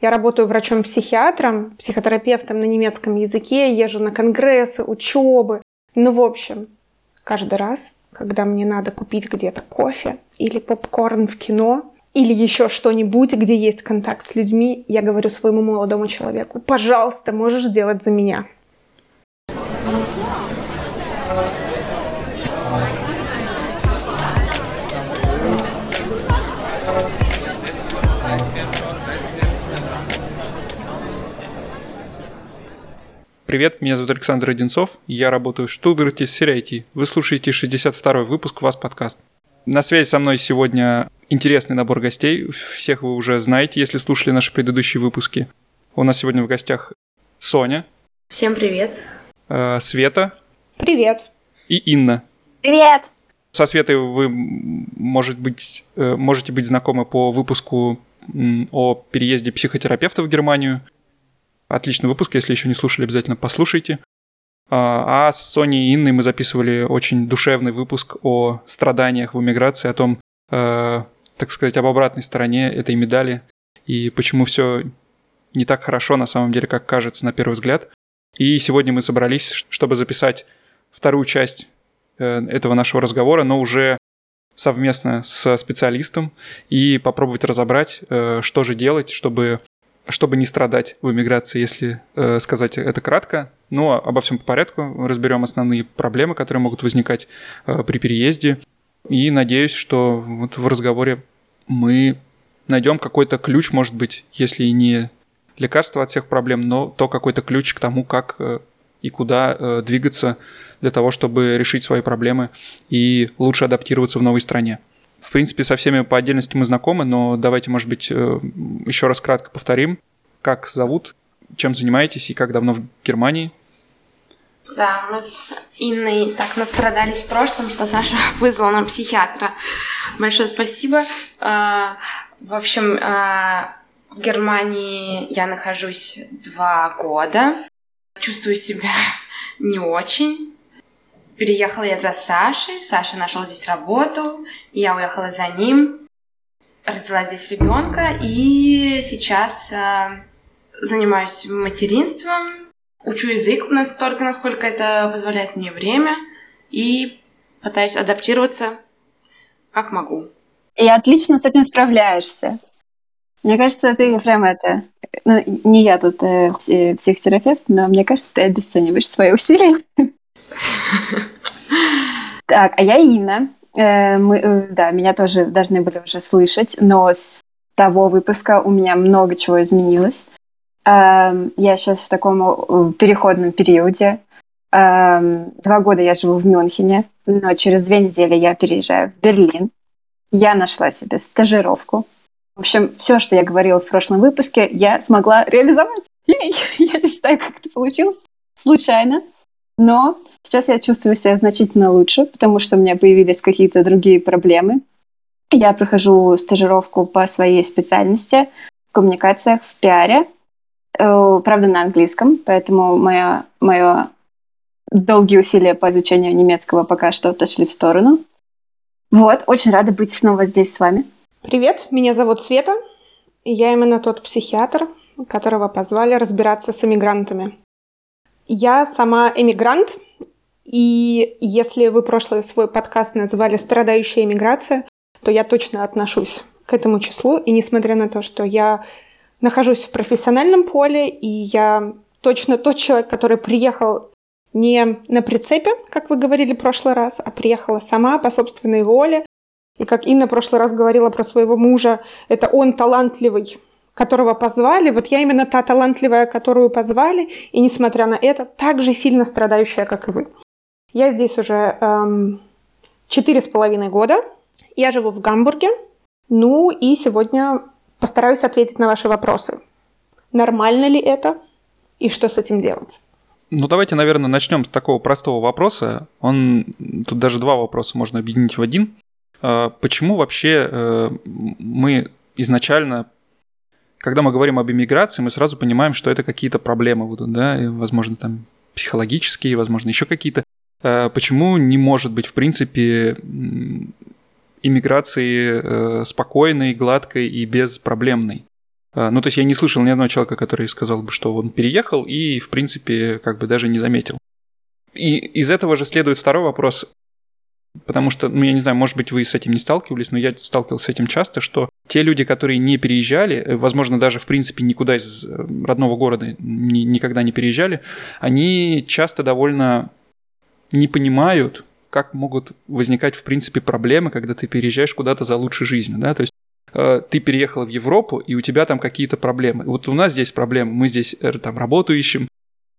Я работаю врачом-психиатром, психотерапевтом на немецком языке, езжу на конгрессы, учебы. Ну, в общем, каждый раз, когда мне надо купить где-то кофе или попкорн в кино, или еще что-нибудь, где есть контакт с людьми, я говорю своему молодому человеку, пожалуйста, можешь сделать за меня. Привет, меня зовут Александр Одинцов, я работаю в Штутгарте в сфере IT. Вы слушаете 62-й выпуск «Вас подкаст». На связи со мной сегодня интересный набор гостей. Всех вы уже знаете, если слушали наши предыдущие выпуски. У нас сегодня в гостях Соня. Всем привет. Э, Света. Привет. И Инна. Привет. Со Светой вы, может быть, э, можете быть знакомы по выпуску о переезде психотерапевта в Германию – Отличный выпуск, если еще не слушали, обязательно послушайте. А, а с Соней и Инной мы записывали очень душевный выпуск о страданиях в эмиграции, о том, э, так сказать, об обратной стороне этой медали и почему все не так хорошо на самом деле, как кажется на первый взгляд. И сегодня мы собрались, чтобы записать вторую часть э, этого нашего разговора, но уже совместно со специалистом и попробовать разобрать, э, что же делать, чтобы чтобы не страдать в эмиграции, если э, сказать это кратко. Но обо всем по порядку. Разберем основные проблемы, которые могут возникать э, при переезде. И надеюсь, что вот в разговоре мы найдем какой-то ключ, может быть, если и не лекарство от всех проблем, но то какой-то ключ к тому, как э, и куда э, двигаться для того, чтобы решить свои проблемы и лучше адаптироваться в новой стране. В принципе, со всеми по отдельности мы знакомы, но давайте, может быть, э, еще раз кратко повторим, как зовут, чем занимаетесь и как давно в Германии. Да, мы с Инной так настрадались в прошлом, что Саша вызвал нам психиатра. Большое спасибо. А, в общем, а, в Германии я нахожусь два года. Чувствую себя не очень. Переехала я за Сашей, Саша нашел здесь работу, я уехала за ним, родила здесь ребенка и сейчас э, занимаюсь материнством, учу язык настолько, насколько это позволяет мне время и пытаюсь адаптироваться как могу. И отлично с этим справляешься. Мне кажется, ты прям это... Ну, не я тут э, психотерапевт, но мне кажется, ты обесцениваешь свои усилия. Так, а я Инна. Э, мы, э, да, меня тоже должны были уже слышать, но с того выпуска у меня много чего изменилось. Эм, я сейчас в таком э, переходном периоде. Эм, два года я живу в Мюнхене, но через две недели я переезжаю в Берлин. Я нашла себе стажировку. В общем, все, что я говорила в прошлом выпуске, я смогла реализовать. Я не знаю, как это получилось. Случайно. Но сейчас я чувствую себя значительно лучше, потому что у меня появились какие-то другие проблемы. Я прохожу стажировку по своей специальности в коммуникациях, в пиаре, э, правда, на английском, поэтому моя, мое долгие усилия по изучению немецкого пока что отошли в сторону. Вот, очень рада быть снова здесь с вами. Привет, меня зовут Света, и я именно тот психиатр, которого позвали разбираться с эмигрантами. Я сама эмигрант, и если вы прошлый свой подкаст называли «Страдающая эмиграция», то я точно отношусь к этому числу. И несмотря на то, что я нахожусь в профессиональном поле, и я точно тот человек, который приехал не на прицепе, как вы говорили в прошлый раз, а приехала сама по собственной воле. И как Инна в прошлый раз говорила про своего мужа, это он талантливый которого позвали, вот я именно та талантливая, которую позвали, и несмотря на это, так же сильно страдающая, как и вы. Я здесь уже эм, четыре с половиной года. Я живу в Гамбурге. Ну и сегодня постараюсь ответить на ваши вопросы. Нормально ли это и что с этим делать? Ну, давайте, наверное, начнем с такого простого вопроса. Он тут даже два вопроса можно объединить в один. А, почему вообще э, мы изначально когда мы говорим об иммиграции, мы сразу понимаем, что это какие-то проблемы будут, да, и, возможно, там психологические, возможно, еще какие-то. Э, почему не может быть, в принципе, иммиграции э, спокойной, гладкой и беспроблемной? А, ну, то есть я не слышал ни одного человека, который сказал бы, что он переехал и, в принципе, как бы даже не заметил. И из этого же следует второй вопрос, потому что, ну, я не знаю, может быть, вы с этим не сталкивались, но я сталкивался с этим часто, что те люди, которые не переезжали, э, возможно, даже, в принципе, никуда из э, родного города ни, никогда не переезжали, они часто довольно не понимают, как могут возникать, в принципе, проблемы, когда ты переезжаешь куда-то за лучшей жизнью, да, то есть Э, ты переехала в Европу, и у тебя там какие-то проблемы. Вот у нас здесь проблемы, мы здесь там работу ищем,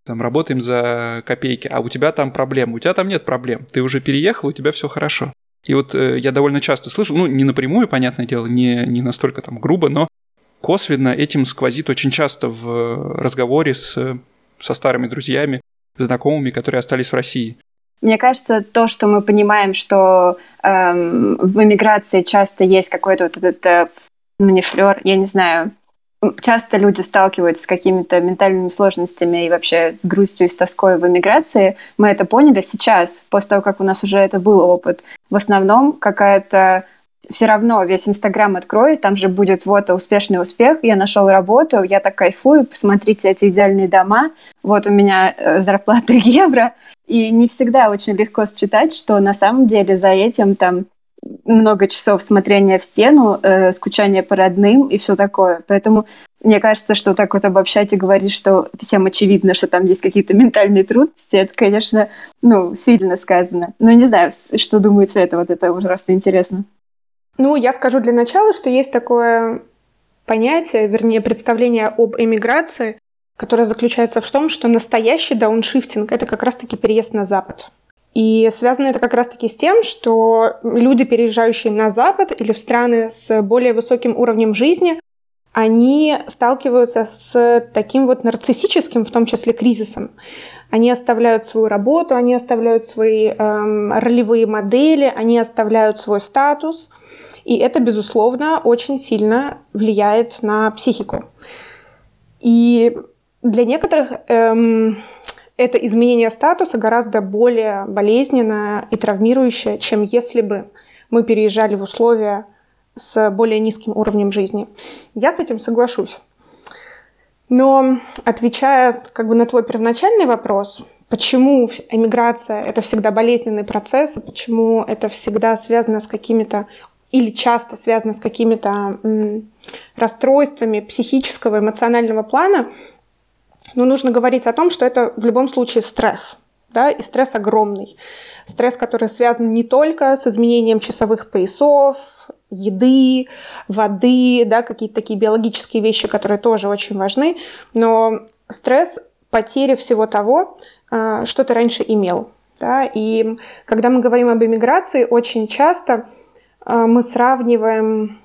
там работаем за копейки, а у тебя там проблемы. У тебя там нет проблем. Ты уже переехал, у тебя все хорошо. И вот э, я довольно часто слышу, ну, не напрямую, понятное дело, не, не настолько там грубо, но косвенно этим сквозит очень часто в разговоре с, со старыми друзьями, знакомыми, которые остались в России. Мне кажется, то, что мы понимаем, что эм, в эмиграции часто есть какой-то вот этот э, манифлер, я не знаю, часто люди сталкиваются с какими-то ментальными сложностями и вообще с грустью и с тоской в эмиграции. Мы это поняли сейчас, после того, как у нас уже это был опыт. В основном какая-то все равно весь Инстаграм открою, там же будет вот успешный успех, я нашел работу, я так кайфую, посмотрите эти идеальные дома, вот у меня э, зарплата евро, и не всегда очень легко считать, что на самом деле за этим там много часов смотрения в стену, э, скучания по родным и все такое. Поэтому мне кажется, что так вот обобщать и говорить, что всем очевидно, что там есть какие-то ментальные трудности, это, конечно, ну, сильно сказано. Но не знаю, что думается это, вот это ужасно интересно. Ну, я скажу для начала, что есть такое понятие, вернее, представление об эмиграции, которое заключается в том, что настоящий дауншифтинг – это как раз-таки переезд на Запад. И связано это как раз-таки с тем, что люди, переезжающие на Запад или в страны с более высоким уровнем жизни, они сталкиваются с таким вот нарциссическим, в том числе, кризисом. Они оставляют свою работу, они оставляют свои эм, ролевые модели, они оставляют свой статус – и это, безусловно, очень сильно влияет на психику. И для некоторых эм, это изменение статуса гораздо более болезненное и травмирующее, чем если бы мы переезжали в условия с более низким уровнем жизни. Я с этим соглашусь. Но отвечая как бы на твой первоначальный вопрос, почему эмиграция это всегда болезненный процесс, почему это всегда связано с какими-то или часто связано с какими-то расстройствами психического, эмоционального плана, но нужно говорить о том, что это в любом случае стресс, да, и стресс огромный. Стресс, который связан не только с изменением часовых поясов, еды, воды, да, какие-то такие биологические вещи, которые тоже очень важны, но стресс потери всего того, а, что ты раньше имел. Да? И когда мы говорим об эмиграции, очень часто а, мы сравниваем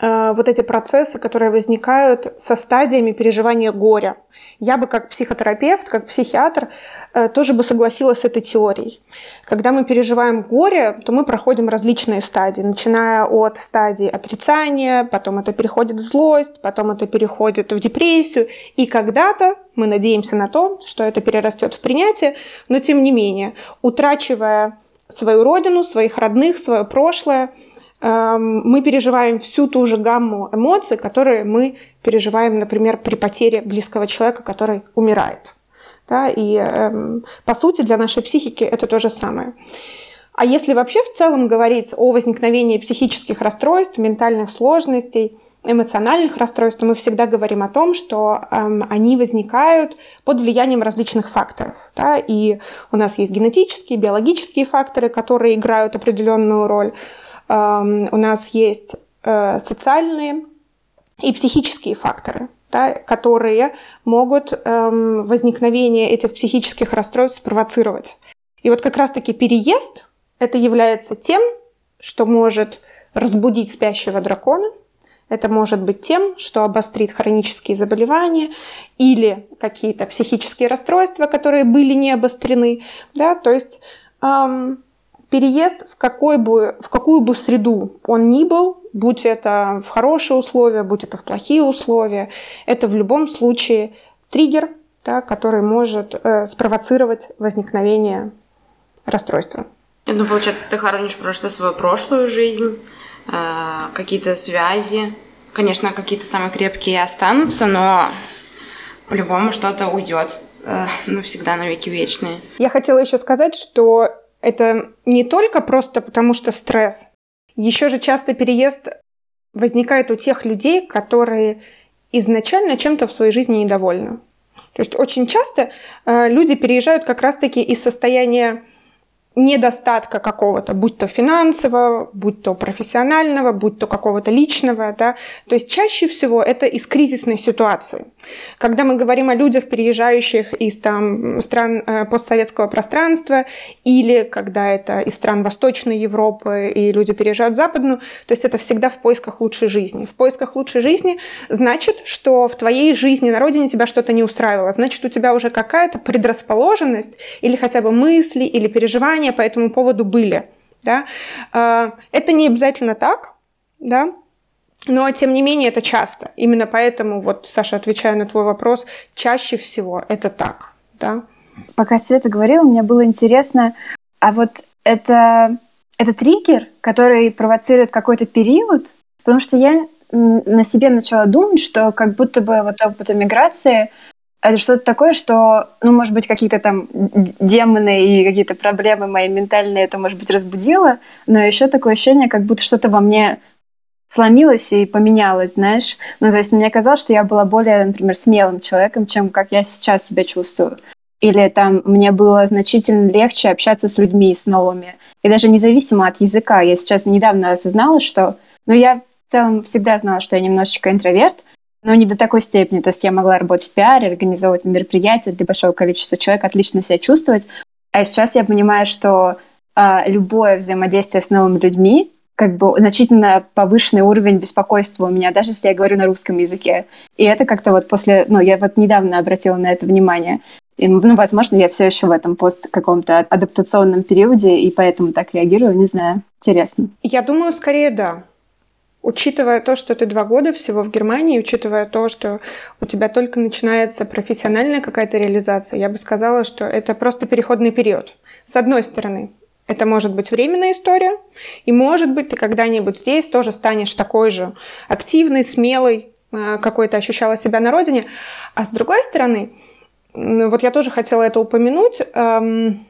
вот эти процессы, которые возникают со стадиями переживания горя. Я бы как психотерапевт, как психиатр э, тоже бы согласилась с этой теорией. Когда мы переживаем горе, то мы проходим различные стадии, начиная от стадии отрицания, потом это переходит в злость, потом это переходит в депрессию, и когда-то мы надеемся на то, что это перерастет в принятие, но тем не менее, утрачивая свою родину, своих родных, свое прошлое – мы переживаем всю ту же гамму эмоций, которые мы переживаем, например, при потере близкого человека, который умирает. Да, и эм, по сути для нашей психики это то же самое. А если вообще в целом говорить о возникновении психических расстройств, ментальных сложностей, эмоциональных расстройств, то мы всегда говорим о том, что эм, они возникают под влиянием различных факторов. Да? И у нас есть генетические, биологические факторы, которые играют определенную роль у нас есть э, социальные и психические факторы, да, которые могут эм, возникновение этих психических расстройств спровоцировать. И вот как раз-таки переезд это является тем, что может разбудить спящего дракона, это может быть тем, что обострит хронические заболевания или какие-то психические расстройства, которые были не обострены. Да? То есть эм, переезд в, какой бы, в какую бы среду он ни был, будь это в хорошие условия, будь это в плохие условия, это в любом случае триггер, да, который может э, спровоцировать возникновение расстройства. Ну, получается, ты хоронишь просто свою прошлую жизнь, э, какие-то связи, конечно, какие-то самые крепкие останутся, но по-любому что-то уйдет э, навсегда, навеки вечные. Я хотела еще сказать, что это не только просто потому, что стресс. Еще же часто переезд возникает у тех людей, которые изначально чем-то в своей жизни недовольны. То есть очень часто э, люди переезжают как раз-таки из состояния недостатка какого-то, будь то финансового, будь то профессионального, будь то какого-то личного, да, то есть чаще всего это из кризисной ситуации. Когда мы говорим о людях, переезжающих из там, стран э, постсоветского пространства, или когда это из стран Восточной Европы, и люди переезжают в Западную, то есть это всегда в поисках лучшей жизни. В поисках лучшей жизни значит, что в твоей жизни на родине тебя что-то не устраивало, значит, у тебя уже какая-то предрасположенность, или хотя бы мысли, или переживания, переживания по этому поводу были. Да? А, это не обязательно так, да? но тем не менее это часто. Именно поэтому, вот, Саша, отвечая на твой вопрос, чаще всего это так. Да? Пока Света говорила, мне было интересно, а вот это, это триггер, который провоцирует какой-то период, потому что я на себе начала думать, что как будто бы вот опыт эмиграции это что-то такое, что, ну, может быть, какие-то там демоны и какие-то проблемы мои ментальные это, может быть, разбудило, но еще такое ощущение, как будто что-то во мне сломилось и поменялось, знаешь. Ну, то есть мне казалось, что я была более, например, смелым человеком, чем как я сейчас себя чувствую. Или там мне было значительно легче общаться с людьми, с новыми. И даже независимо от языка. Я сейчас недавно осознала, что... Ну, я в целом всегда знала, что я немножечко интроверт, но не до такой степени. То есть я могла работать в пиаре, организовывать мероприятия для большого количества человек, отлично себя чувствовать. А сейчас я понимаю, что а, любое взаимодействие с новыми людьми, как бы значительно повышенный уровень беспокойства у меня, даже если я говорю на русском языке. И это как-то вот после, ну, я вот недавно обратила на это внимание. И, ну, возможно, я все еще в этом пост каком-то адаптационном периоде, и поэтому так реагирую, не знаю. Интересно. Я думаю, скорее да учитывая то, что ты два года всего в Германии, учитывая то, что у тебя только начинается профессиональная какая-то реализация, я бы сказала, что это просто переходный период. С одной стороны, это может быть временная история, и может быть ты когда-нибудь здесь тоже станешь такой же активной, смелой, э, какой то ощущала себя на родине. А с другой стороны, вот я тоже хотела это упомянуть, эм,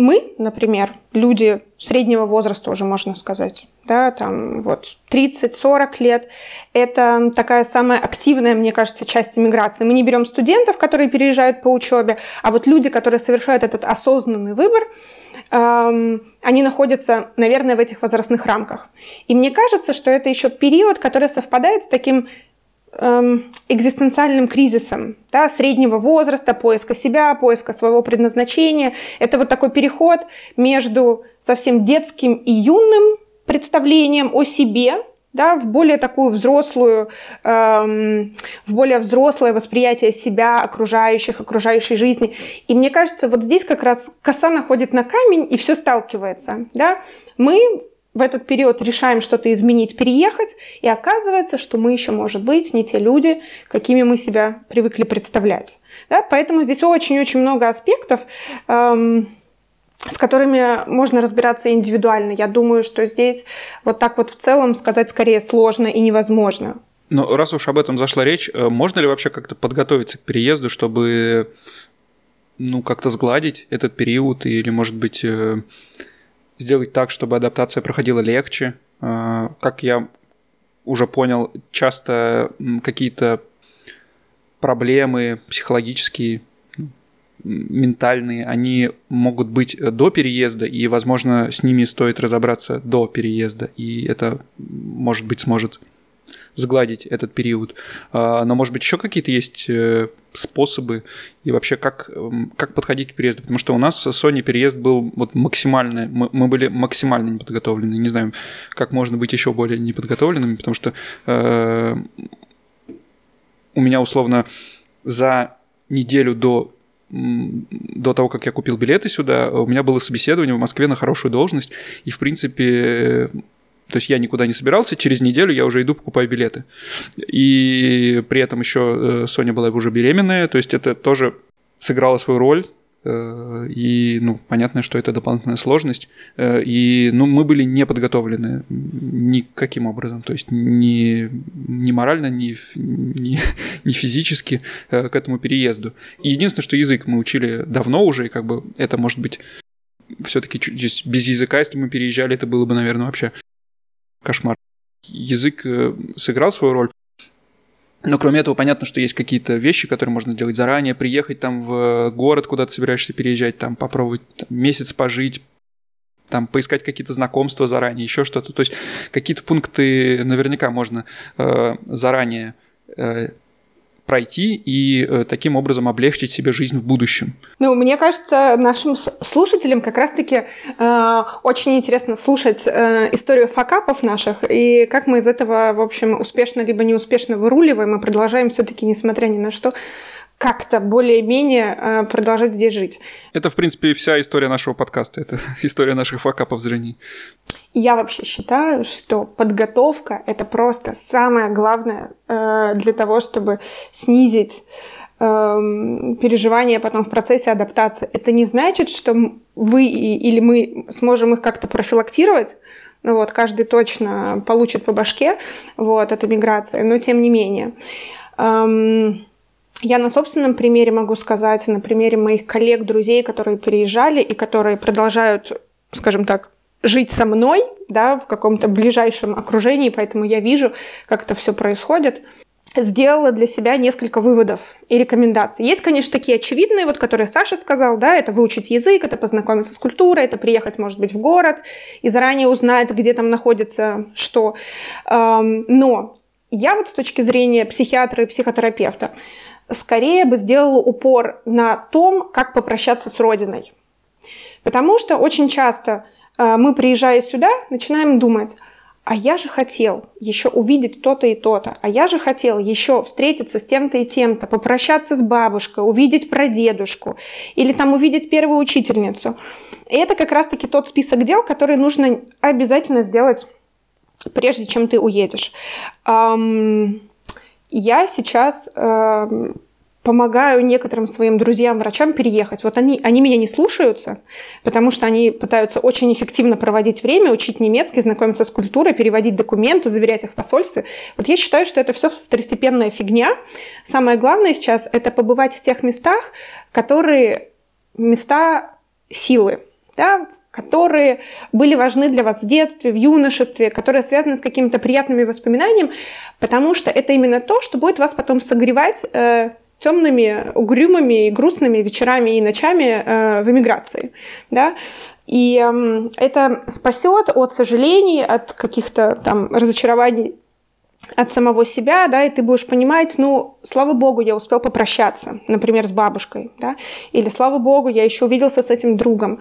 мы, например, люди среднего возраста уже, можно сказать, да, там вот 30-40 лет, это такая самая активная, мне кажется, часть иммиграции. Мы не берем студентов, которые переезжают по учебе, а вот люди, которые совершают этот осознанный выбор, эм, они находятся, наверное, в этих возрастных рамках. И мне кажется, что это еще период, который совпадает с таким Эм, экзистенциальным кризисом да, среднего возраста, поиска себя, поиска своего предназначения. Это вот такой переход между совсем детским и юным представлением о себе, да, в более такую взрослую, эм, в более взрослое восприятие себя, окружающих, окружающей жизни. И мне кажется, вот здесь как раз коса находит на камень и все сталкивается. Да? Мы в этот период решаем что-то изменить, переехать, и оказывается, что мы еще, может быть, не те люди, какими мы себя привыкли представлять. Да? Поэтому здесь очень-очень много аспектов, эм, с которыми можно разбираться индивидуально. Я думаю, что здесь вот так вот в целом сказать скорее сложно и невозможно. Но раз уж об этом зашла речь, э, можно ли вообще как-то подготовиться к переезду, чтобы ну, как-то сгладить этот период или, может быть, э, сделать так, чтобы адаптация проходила легче. А, как я уже понял, часто какие-то проблемы психологические, ментальные, они могут быть до переезда, и, возможно, с ними стоит разобраться до переезда, и это, может быть, сможет сгладить этот период. А, но, может быть, еще какие-то есть э, способы и вообще как, как подходить к переезду? Потому что у нас с Sony переезд был вот максимально, мы, мы были максимально неподготовлены. Не знаю, как можно быть еще более неподготовленными, потому что э, у меня условно за неделю до до того, как я купил билеты сюда, у меня было собеседование в Москве на хорошую должность, и, в принципе, то есть я никуда не собирался, через неделю я уже иду покупаю билеты. И при этом еще э, Соня была уже беременная, то есть это тоже сыграло свою роль, Э, и, ну, понятно, что это дополнительная сложность. Э, и, ну, мы были не подготовлены никаким образом. То есть ни, ни морально, ни, ни, ни физически э, к этому переезду. Единственное, что язык мы учили давно уже, и как бы это может быть все-таки без языка, если мы переезжали, это было бы, наверное, вообще кошмар. Язык сыграл свою роль, но кроме этого, понятно, что есть какие-то вещи, которые можно делать заранее, приехать там в город, куда ты собираешься переезжать, там попробовать там, месяц пожить, там поискать какие-то знакомства заранее, еще что-то. То есть какие-то пункты наверняка можно э, заранее э, пройти и э, таким образом облегчить себе жизнь в будущем. Ну, мне кажется, нашим слушателям как раз-таки э, очень интересно слушать э, историю факапов наших и как мы из этого, в общем, успешно либо неуспешно выруливаем и продолжаем все-таки, несмотря ни на что, как-то более-менее э, продолжать здесь жить. Это, в принципе, вся история нашего подкаста. Это история наших факапов зрения. Я вообще считаю, что подготовка — это просто самое главное э, для того, чтобы снизить эм, переживания потом в процессе адаптации. Это не значит, что вы или мы сможем их как-то профилактировать, ну вот, каждый точно получит по башке вот, от эмиграции, но тем не менее. Эм, я на собственном примере могу сказать, на примере моих коллег, друзей, которые переезжали и которые продолжают, скажем так, жить со мной, да, в каком-то ближайшем окружении, поэтому я вижу, как это все происходит сделала для себя несколько выводов и рекомендаций. Есть, конечно, такие очевидные, вот, которые Саша сказал, да, это выучить язык, это познакомиться с культурой, это приехать, может быть, в город и заранее узнать, где там находится что. Но я вот с точки зрения психиатра и психотерапевта скорее бы сделала упор на том, как попрощаться с Родиной. Потому что очень часто э, мы, приезжая сюда, начинаем думать, а я же хотел еще увидеть то-то и то-то, а я же хотел еще встретиться с тем-то и тем-то, попрощаться с бабушкой, увидеть прадедушку или там увидеть первую учительницу. И это как раз-таки тот список дел, который нужно обязательно сделать, прежде чем ты уедешь. Я сейчас э, помогаю некоторым своим друзьям-врачам переехать. Вот они, они меня не слушаются, потому что они пытаются очень эффективно проводить время, учить немецкий, знакомиться с культурой, переводить документы, заверять их в посольстве. Вот я считаю, что это все второстепенная фигня. Самое главное сейчас – это побывать в тех местах, которые места силы, да, которые были важны для вас в детстве, в юношестве, которые связаны с какими-то приятными воспоминаниями, потому что это именно то, что будет вас потом согревать э, темными, угрюмыми и грустными вечерами и ночами э, в эмиграции. Да? И э, это спасет от сожалений, от каких-то там разочарований от самого себя, да, и ты будешь понимать, ну, слава богу, я успел попрощаться, например, с бабушкой, да, или слава богу, я еще увиделся с этим другом,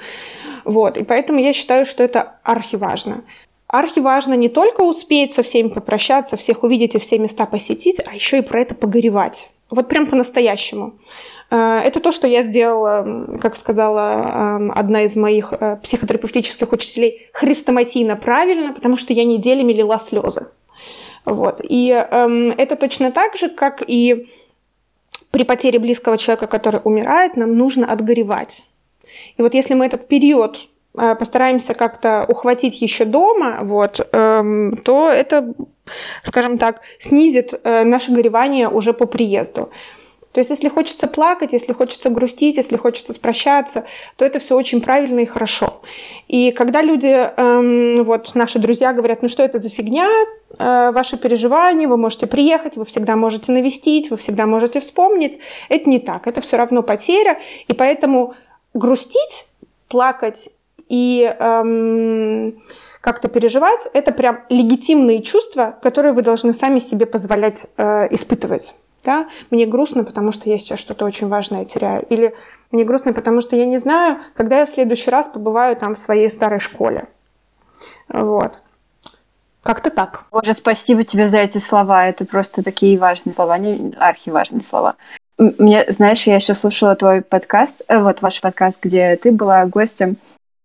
вот, и поэтому я считаю, что это архиважно. Архиважно не только успеть со всеми попрощаться, всех увидеть и все места посетить, а еще и про это погоревать. Вот прям по-настоящему. Э, это то, что я сделала, как сказала эм, одна из моих э, психотерапевтических учителей, хрестоматийно правильно, потому что я неделями лила слезы. Вот. И эм, это точно так же, как и при потере близкого человека, который умирает, нам нужно отгоревать. И вот если мы этот период э, постараемся как-то ухватить еще дома, вот, эм, то это, скажем так, снизит э, наше горевание уже по приезду. То есть, если хочется плакать, если хочется грустить, если хочется спрощаться, то это все очень правильно и хорошо. И когда люди, эм, вот наши друзья говорят, ну что это за фигня, э, ваши переживания, вы можете приехать, вы всегда можете навестить, вы всегда можете вспомнить, это не так, это все равно потеря, и поэтому грустить, плакать и эм, как-то переживать, это прям легитимные чувства, которые вы должны сами себе позволять э, испытывать да, мне грустно, потому что я сейчас что-то очень важное теряю, или мне грустно, потому что я не знаю, когда я в следующий раз побываю там в своей старой школе. Вот. Как-то так. Боже, спасибо тебе за эти слова. Это просто такие важные слова, не архиважные слова. Мне, знаешь, я еще слушала твой подкаст, э, вот ваш подкаст, где ты была гостем,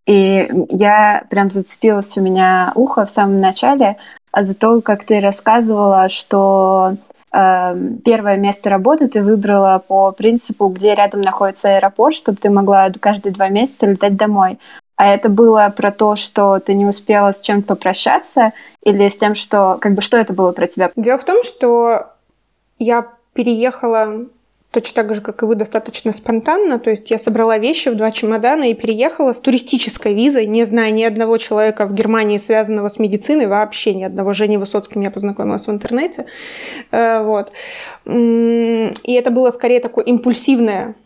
и я прям зацепилась у меня ухо в самом начале а за то, как ты рассказывала, что э, первое место работы ты выбрала по принципу, где рядом находится аэропорт, чтобы ты могла каждые два месяца летать домой. А это было про то, что ты не успела с чем-то попрощаться, или с тем, что как бы что это было про тебя? Дело в том, что я переехала точно так же, как и вы, достаточно спонтанно. То есть я собрала вещи в два чемодана и переехала с туристической визой, не зная ни одного человека в Германии, связанного с медициной, вообще ни одного. Жени Высоцким я познакомилась в интернете. Э, вот. И это было скорее такое импульсивное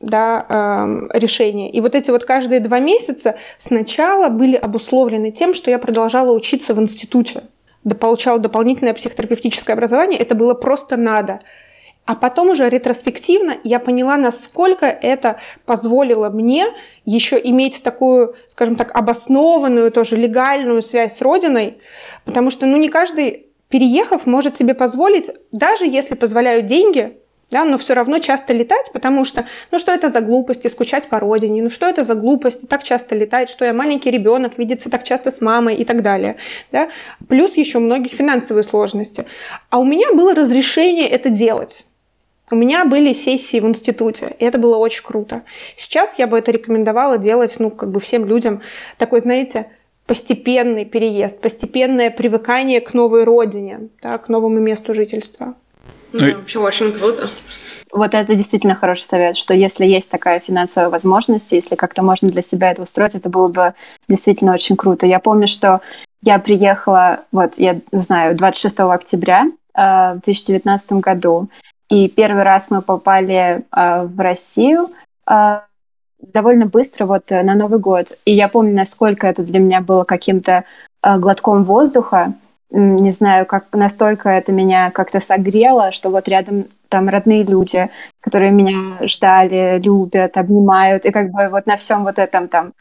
да, эм, решение. И вот эти вот каждые два месяца сначала были обусловлены тем, что я продолжала учиться в институте, получала дополнительное психотерапевтическое образование, это было просто надо. А потом уже ретроспективно я поняла, насколько это позволило мне еще иметь такую, скажем так, обоснованную, тоже легальную связь с Родиной, потому что ну, не каждый, переехав, может себе позволить, даже если позволяют деньги, да, но все равно часто летать, потому что, ну что это за глупости, скучать по родине, ну что это за глупости, так часто летать, что я маленький ребенок, видится так часто с мамой и так далее. Да? Плюс еще многих финансовые сложности. А у меня было разрешение это делать. У меня были сессии в институте, и это было очень круто. Сейчас я бы это рекомендовала делать, ну, как бы всем людям такой, знаете, постепенный переезд, постепенное привыкание к новой родине, да, к новому месту жительства. Ну, это вообще очень круто. Вот это действительно хороший совет, что если есть такая финансовая возможность, если как-то можно для себя это устроить, это было бы действительно очень круто. Я помню, что я приехала, вот, я знаю, 26 октября э, в 2019 году, и первый раз мы попали э, в Россию э, довольно быстро, вот на Новый год. И я помню, насколько это для меня было каким-то э, глотком воздуха, не знаю, как настолько это меня как-то согрело, что вот рядом там родные люди, которые меня ждали, любят, обнимают, и как бы вот на всем вот этом там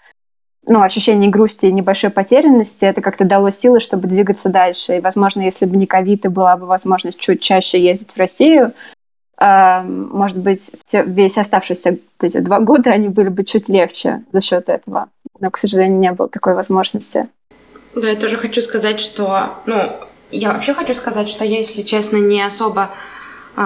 ну, ощущение грусти и небольшой потерянности, это как-то дало силы, чтобы двигаться дальше. И, возможно, если бы не ковид и была бы возможность чуть чаще ездить в Россию, э, может быть, все, весь оставшиеся эти два года они были бы чуть легче за счет этого. Но, к сожалению, не было такой возможности. Да, я тоже хочу сказать, что, ну, я вообще хочу сказать, что я, если честно, не особо э,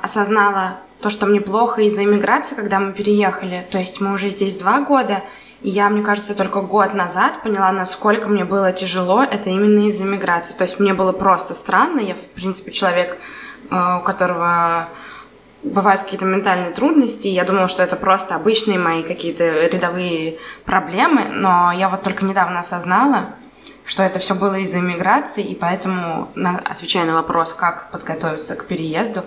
осознала то, что мне плохо из-за иммиграции, когда мы переехали. То есть мы уже здесь два года, и я, мне кажется, только год назад поняла, насколько мне было тяжело. Это именно из-за иммиграции. То есть мне было просто странно. Я, в принципе, человек, э, у которого бывают какие-то ментальные трудности. Я думала, что это просто обычные мои какие-то рядовые проблемы, но я вот только недавно осознала, что это все было из-за иммиграции, и поэтому, отвечая на вопрос, как подготовиться к переезду,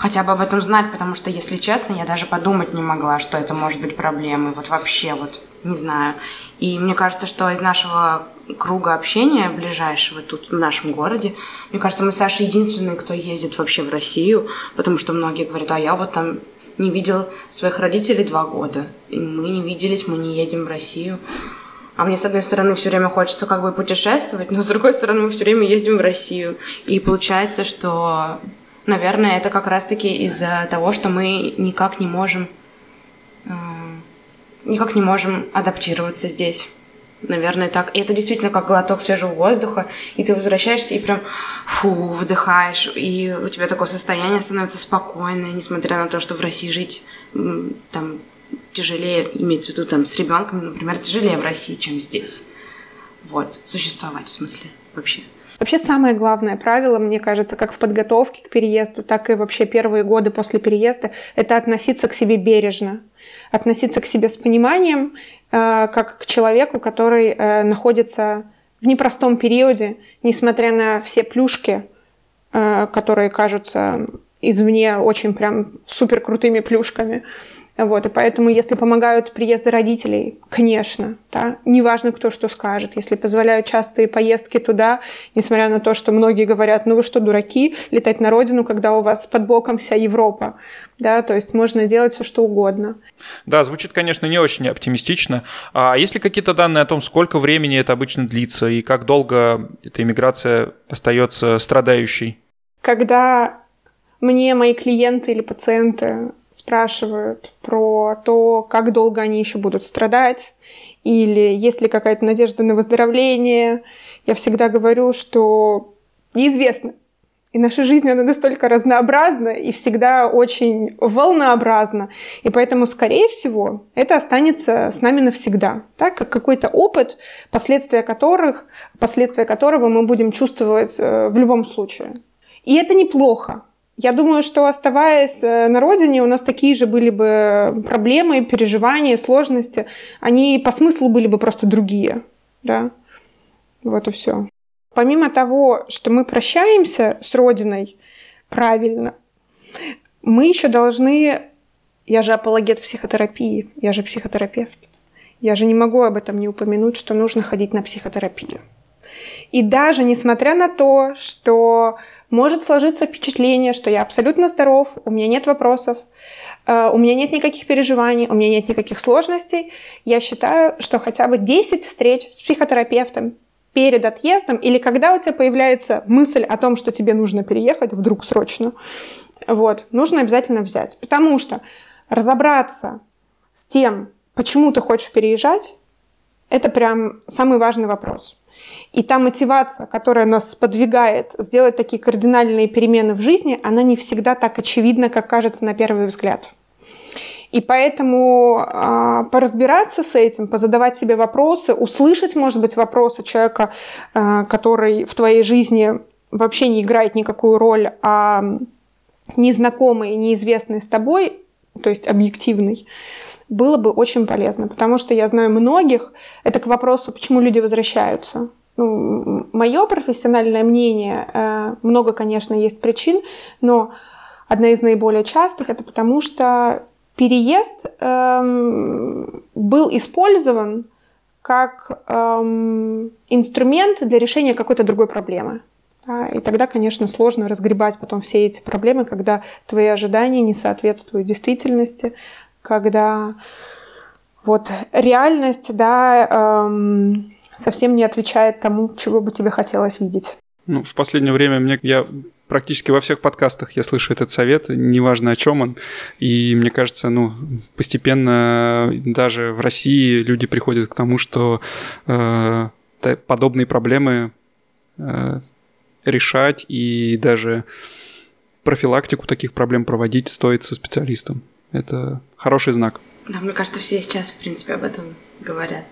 хотя бы об этом знать, потому что, если честно, я даже подумать не могла, что это может быть проблемой, вот вообще вот, не знаю. И мне кажется, что из нашего круга общения ближайшего тут, в нашем городе, мне кажется, мы с Сашей единственные, кто ездит вообще в Россию, потому что многие говорят, а я вот там не видел своих родителей два года, и мы не виделись, мы не едем в Россию. А мне, с одной стороны, все время хочется как бы путешествовать, но с другой стороны, мы все время ездим в Россию. И получается, что, наверное, это как раз-таки из-за того, что мы никак не можем э, никак не можем адаптироваться здесь. Наверное, так. И это действительно как глоток свежего воздуха, и ты возвращаешься и прям фу, выдыхаешь, и у тебя такое состояние становится спокойное, несмотря на то, что в России жить там тяжелее, имеется в виду там с ребенком, например, тяжелее в России, чем здесь. Вот, существовать в смысле вообще. Вообще самое главное правило, мне кажется, как в подготовке к переезду, так и вообще первые годы после переезда, это относиться к себе бережно, относиться к себе с пониманием, э, как к человеку, который э, находится в непростом периоде, несмотря на все плюшки, э, которые кажутся извне очень прям супер крутыми плюшками. Вот, и поэтому, если помогают приезды родителей, конечно, да, неважно, кто что скажет, если позволяют частые поездки туда, несмотря на то, что многие говорят, ну вы что, дураки, летать на родину, когда у вас под боком вся Европа, да, то есть можно делать все, что угодно. Да, звучит, конечно, не очень оптимистично. А есть ли какие-то данные о том, сколько времени это обычно длится и как долго эта иммиграция остается страдающей? Когда мне мои клиенты или пациенты спрашивают про то, как долго они еще будут страдать, или есть ли какая-то надежда на выздоровление, я всегда говорю, что неизвестно. И наша жизнь, она настолько разнообразна и всегда очень волнообразна. И поэтому, скорее всего, это останется с нами навсегда. Так, как какой-то опыт, последствия, которых, последствия которого мы будем чувствовать э, в любом случае. И это неплохо. Я думаю, что оставаясь э, на родине, у нас такие же были бы проблемы, переживания, сложности. Они по смыслу были бы просто другие. Да? Вот и все. Помимо того, что мы прощаемся с Родиной правильно, мы еще должны... Я же апологет психотерапии, я же психотерапевт. Я же не могу об этом не упомянуть, что нужно ходить на психотерапию. И даже несмотря на то, что может сложиться впечатление, что я абсолютно здоров, у меня нет вопросов, э, у меня нет никаких переживаний, у меня нет никаких сложностей, я считаю, что хотя бы 10 встреч с психотерапевтом перед отъездом или когда у тебя появляется мысль о том, что тебе нужно переехать вдруг срочно, вот, нужно обязательно взять. Потому что разобраться с тем, почему ты хочешь переезжать, это прям самый важный вопрос. И та мотивация, которая нас подвигает сделать такие кардинальные перемены в жизни, она не всегда так очевидна, как кажется на первый взгляд. И поэтому э, поразбираться с этим, позадавать себе вопросы, услышать, может быть, вопросы человека, э, который в твоей жизни вообще не играет никакую роль, а незнакомый неизвестный с тобой, то есть объективный, было бы очень полезно. Потому что я знаю многих, это к вопросу, почему люди возвращаются. Ну, мое профессиональное мнение, э, много, конечно, есть причин, но одна из наиболее частых это потому, что переезд эм, был использован как эм, инструмент для решения какой-то другой проблемы. Да, и тогда, конечно, сложно разгребать потом все эти проблемы, когда твои ожидания не соответствуют действительности, когда вот реальность, да, эм, совсем не отвечает тому, чего бы тебе хотелось видеть. Ну, в последнее время мне я практически во всех подкастах я слышу этот совет, неважно о чем он. И мне кажется, ну, постепенно даже в России люди приходят к тому, что э, подобные проблемы э, решать и даже профилактику таких проблем проводить стоит со специалистом. Это хороший знак. Да, мне кажется, все сейчас, в принципе, об этом говорят.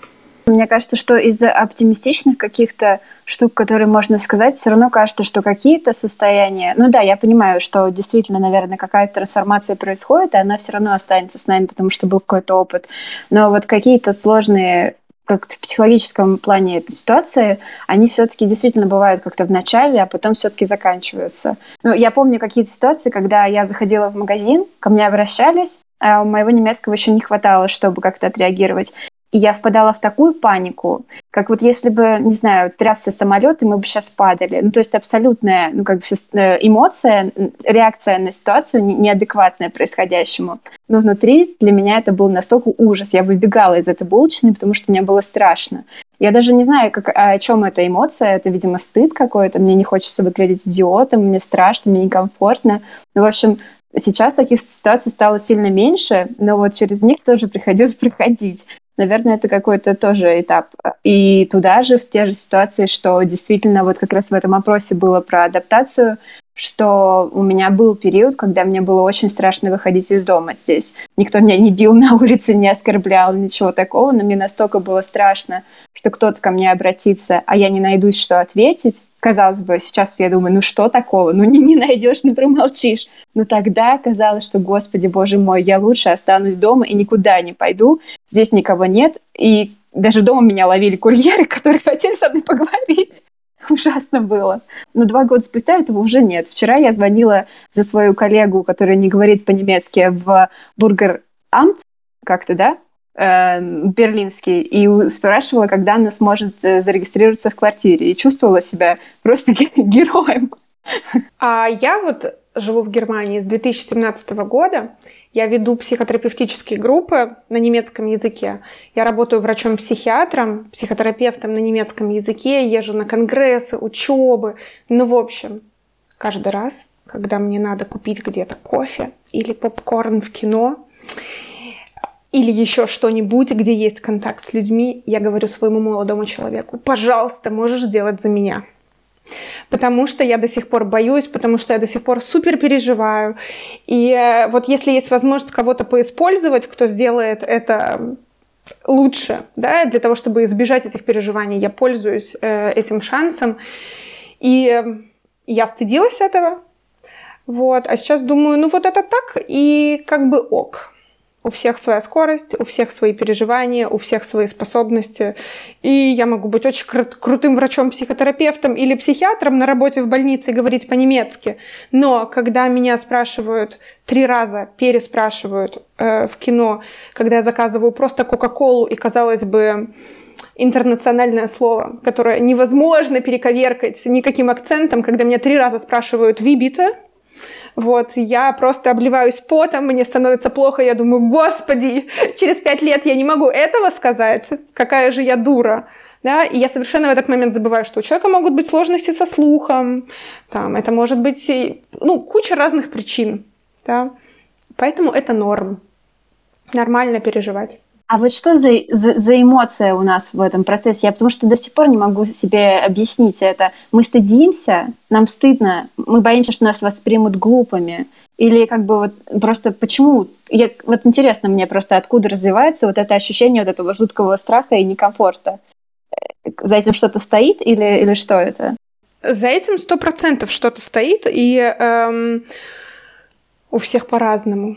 Мне кажется, что из-за оптимистичных каких-то штук, которые можно сказать, все равно кажется, что какие-то состояния... Ну да, я понимаю, что действительно, наверное, какая-то трансформация происходит, и она все равно останется с нами, потому что был какой-то опыт. Но вот какие-то сложные как-то в психологическом плане ситуации, они все-таки действительно бывают как-то в начале, а потом все-таки заканчиваются. Ну, я помню какие-то ситуации, когда я заходила в магазин, ко мне обращались, а моего немецкого еще не хватало, чтобы как-то отреагировать. И я впадала в такую панику, как вот если бы, не знаю, трясся самолет, и мы бы сейчас падали. Ну, то есть абсолютная, ну, как бы э, эмоция, реакция на ситуацию неадекватная происходящему. Но внутри для меня это был настолько ужас. Я выбегала из этой булочной, потому что мне было страшно. Я даже не знаю, как, о чем эта эмоция. Это, видимо, стыд какой-то. Мне не хочется выглядеть идиотом, мне страшно, мне некомфортно. Ну, в общем, сейчас таких ситуаций стало сильно меньше, но вот через них тоже приходилось проходить наверное, это какой-то тоже этап. И туда же, в те же ситуации, что действительно вот как раз в этом опросе было про адаптацию, что у меня был период, когда мне было очень страшно выходить из дома здесь. Никто меня не бил на улице, не оскорблял, ничего такого, но мне настолько было страшно, что кто-то ко мне обратится, а я не найдусь, что ответить, казалось бы, сейчас я думаю, ну что такого, ну не, не найдешь, не промолчишь. Но тогда казалось, что, господи, боже мой, я лучше останусь дома и никуда не пойду, здесь никого нет, и даже дома меня ловили курьеры, которые хотели со мной поговорить. Ужасно было. Но два года спустя этого уже нет. Вчера я звонила за свою коллегу, которая не говорит по-немецки, в Бургер Амт, как-то, да? Э, берлинский и спрашивала, когда она сможет э, зарегистрироваться в квартире. И чувствовала себя просто героем. А я вот живу в Германии с 2017 года. Я веду психотерапевтические группы на немецком языке. Я работаю врачом-психиатром, психотерапевтом на немецком языке, езжу на конгрессы, учебы. Ну, в общем, каждый раз, когда мне надо купить где-то кофе или попкорн в кино, или еще что-нибудь, где есть контакт с людьми, я говорю своему молодому человеку, пожалуйста, можешь сделать за меня. потому что я до сих пор боюсь, потому что я до сих пор супер переживаю. И э, вот если есть возможность кого-то поиспользовать, кто сделает это лучше, да, для того, чтобы избежать этих переживаний, я пользуюсь э, этим шансом. И я стыдилась этого, вот, а сейчас думаю, ну вот это так, и как бы ок. У всех своя скорость, у всех свои переживания, у всех свои способности. И я могу быть очень кру- крутым врачом-психотерапевтом или психиатром на работе в больнице и говорить по-немецки. Но когда меня спрашивают три раза, переспрашивают э, в кино, когда я заказываю просто Кока-Колу и, казалось бы, интернациональное слово, которое невозможно перековеркать никаким акцентом, когда меня три раза спрашивают «Вибита», вот, я просто обливаюсь потом, мне становится плохо, я думаю, господи, через пять лет я не могу этого сказать, какая же я дура. Да, и я совершенно в этот момент забываю, что у человека могут быть сложности со слухом, там, это может быть, ну, куча разных причин, да, поэтому это норм, нормально переживать. А вот что за, за, за эмоция у нас в этом процессе? Я потому что до сих пор не могу себе объяснить это. Мы стыдимся, нам стыдно, мы боимся, что нас воспримут глупыми. Или как бы вот просто почему? Я, вот интересно мне просто, откуда развивается вот это ощущение вот этого жуткого страха и некомфорта. За этим что-то стоит или, или что это? За этим сто процентов что-то стоит, и эм, у всех по-разному.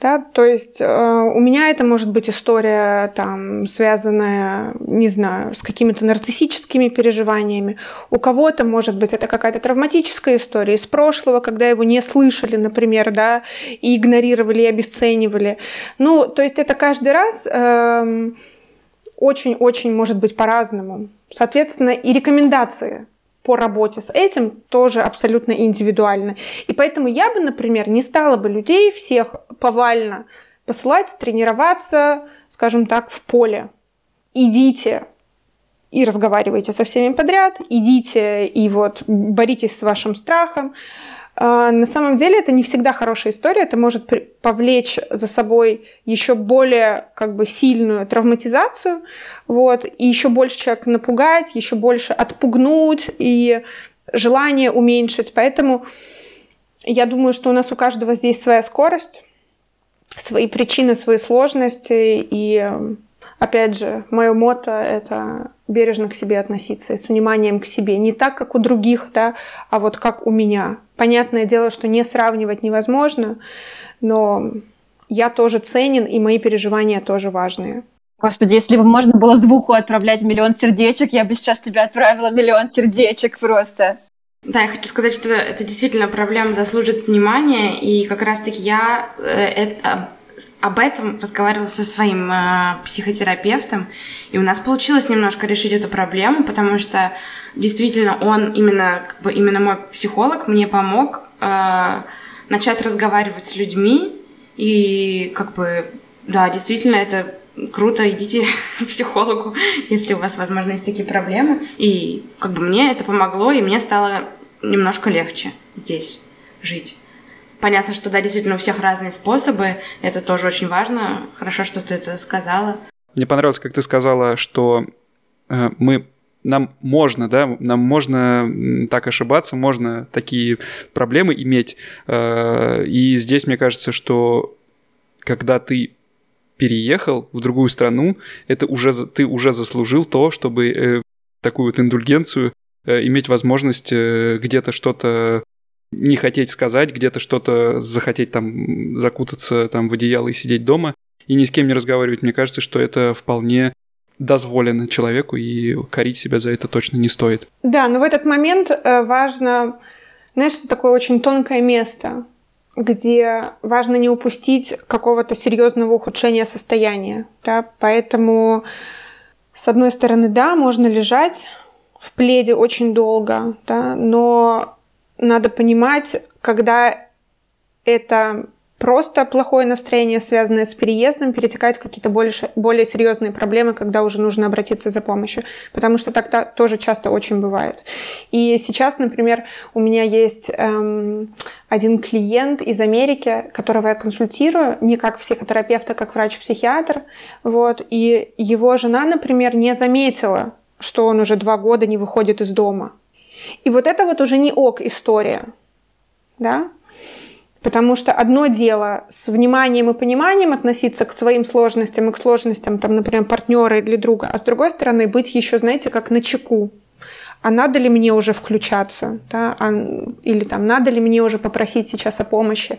Да, то есть э, у меня это может быть история, там, связанная, не знаю, с какими-то нарциссическими переживаниями. У кого-то, может быть, это какая-то травматическая история из прошлого, когда его не слышали, например, да, и игнорировали, и обесценивали. Ну, то есть это каждый раз э, очень-очень может быть по-разному. Соответственно, и рекомендации по работе с этим тоже абсолютно индивидуально. И поэтому я бы, например, не стала бы людей всех повально посылать тренироваться, скажем так, в поле. Идите и разговаривайте со всеми подряд, идите и вот боритесь с вашим страхом, на самом деле это не всегда хорошая история, это может повлечь за собой еще более как бы сильную травматизацию, вот, и еще больше человек напугать, еще больше отпугнуть и желание уменьшить. Поэтому я думаю, что у нас у каждого здесь своя скорость, свои причины, свои сложности, и опять же, мое мото — это бережно к себе относиться, с вниманием к себе. Не так, как у других, да, а вот как у меня. Понятное дело, что не сравнивать невозможно, но я тоже ценен, и мои переживания тоже важные. Господи, если бы можно было звуку отправлять миллион сердечек, я бы сейчас тебе отправила миллион сердечек просто. Да, я хочу сказать, что это действительно проблема заслужит внимания, и как раз-таки я э, это, об этом разговаривала со своим э, психотерапевтом, и у нас получилось немножко решить эту проблему, потому что действительно он именно, как бы, именно мой психолог мне помог э, начать разговаривать с людьми, и как бы, да, действительно, это круто, идите к психологу, если у вас, возможно, есть такие проблемы. И как бы мне это помогло, и мне стало немножко легче здесь жить. Понятно, что да, действительно у всех разные способы, это тоже очень важно. Хорошо, что ты это сказала. Мне понравилось, как ты сказала, что э, мы нам можно, да, нам можно так ошибаться, можно такие проблемы иметь. Э, и здесь мне кажется, что когда ты переехал в другую страну, это уже ты уже заслужил то, чтобы э, такую вот индульгенцию э, иметь возможность э, где-то что-то не хотеть сказать, где-то что-то захотеть там закутаться там в одеяло и сидеть дома и ни с кем не разговаривать. Мне кажется, что это вполне дозволено человеку, и корить себя за это точно не стоит. Да, но в этот момент э, важно, знаешь, это такое очень тонкое место, где важно не упустить какого-то серьезного ухудшения состояния. Да? Поэтому, с одной стороны, да, можно лежать в пледе очень долго, да, но надо понимать, когда это просто плохое настроение, связанное с переездом, перетекает в какие-то более, более серьезные проблемы, когда уже нужно обратиться за помощью. Потому что так -то тоже часто очень бывает. И сейчас, например, у меня есть эм, один клиент из Америки, которого я консультирую не как психотерапевт, а как врач-психиатр. Вот, и его жена, например, не заметила, что он уже два года не выходит из дома. И вот это вот уже не ок история, да? Потому что одно дело с вниманием и пониманием относиться к своим сложностям и к сложностям, там, например, партнера или друга, а с другой стороны быть еще, знаете, как на чеку. А надо ли мне уже включаться? Да? А, или там, надо ли мне уже попросить сейчас о помощи?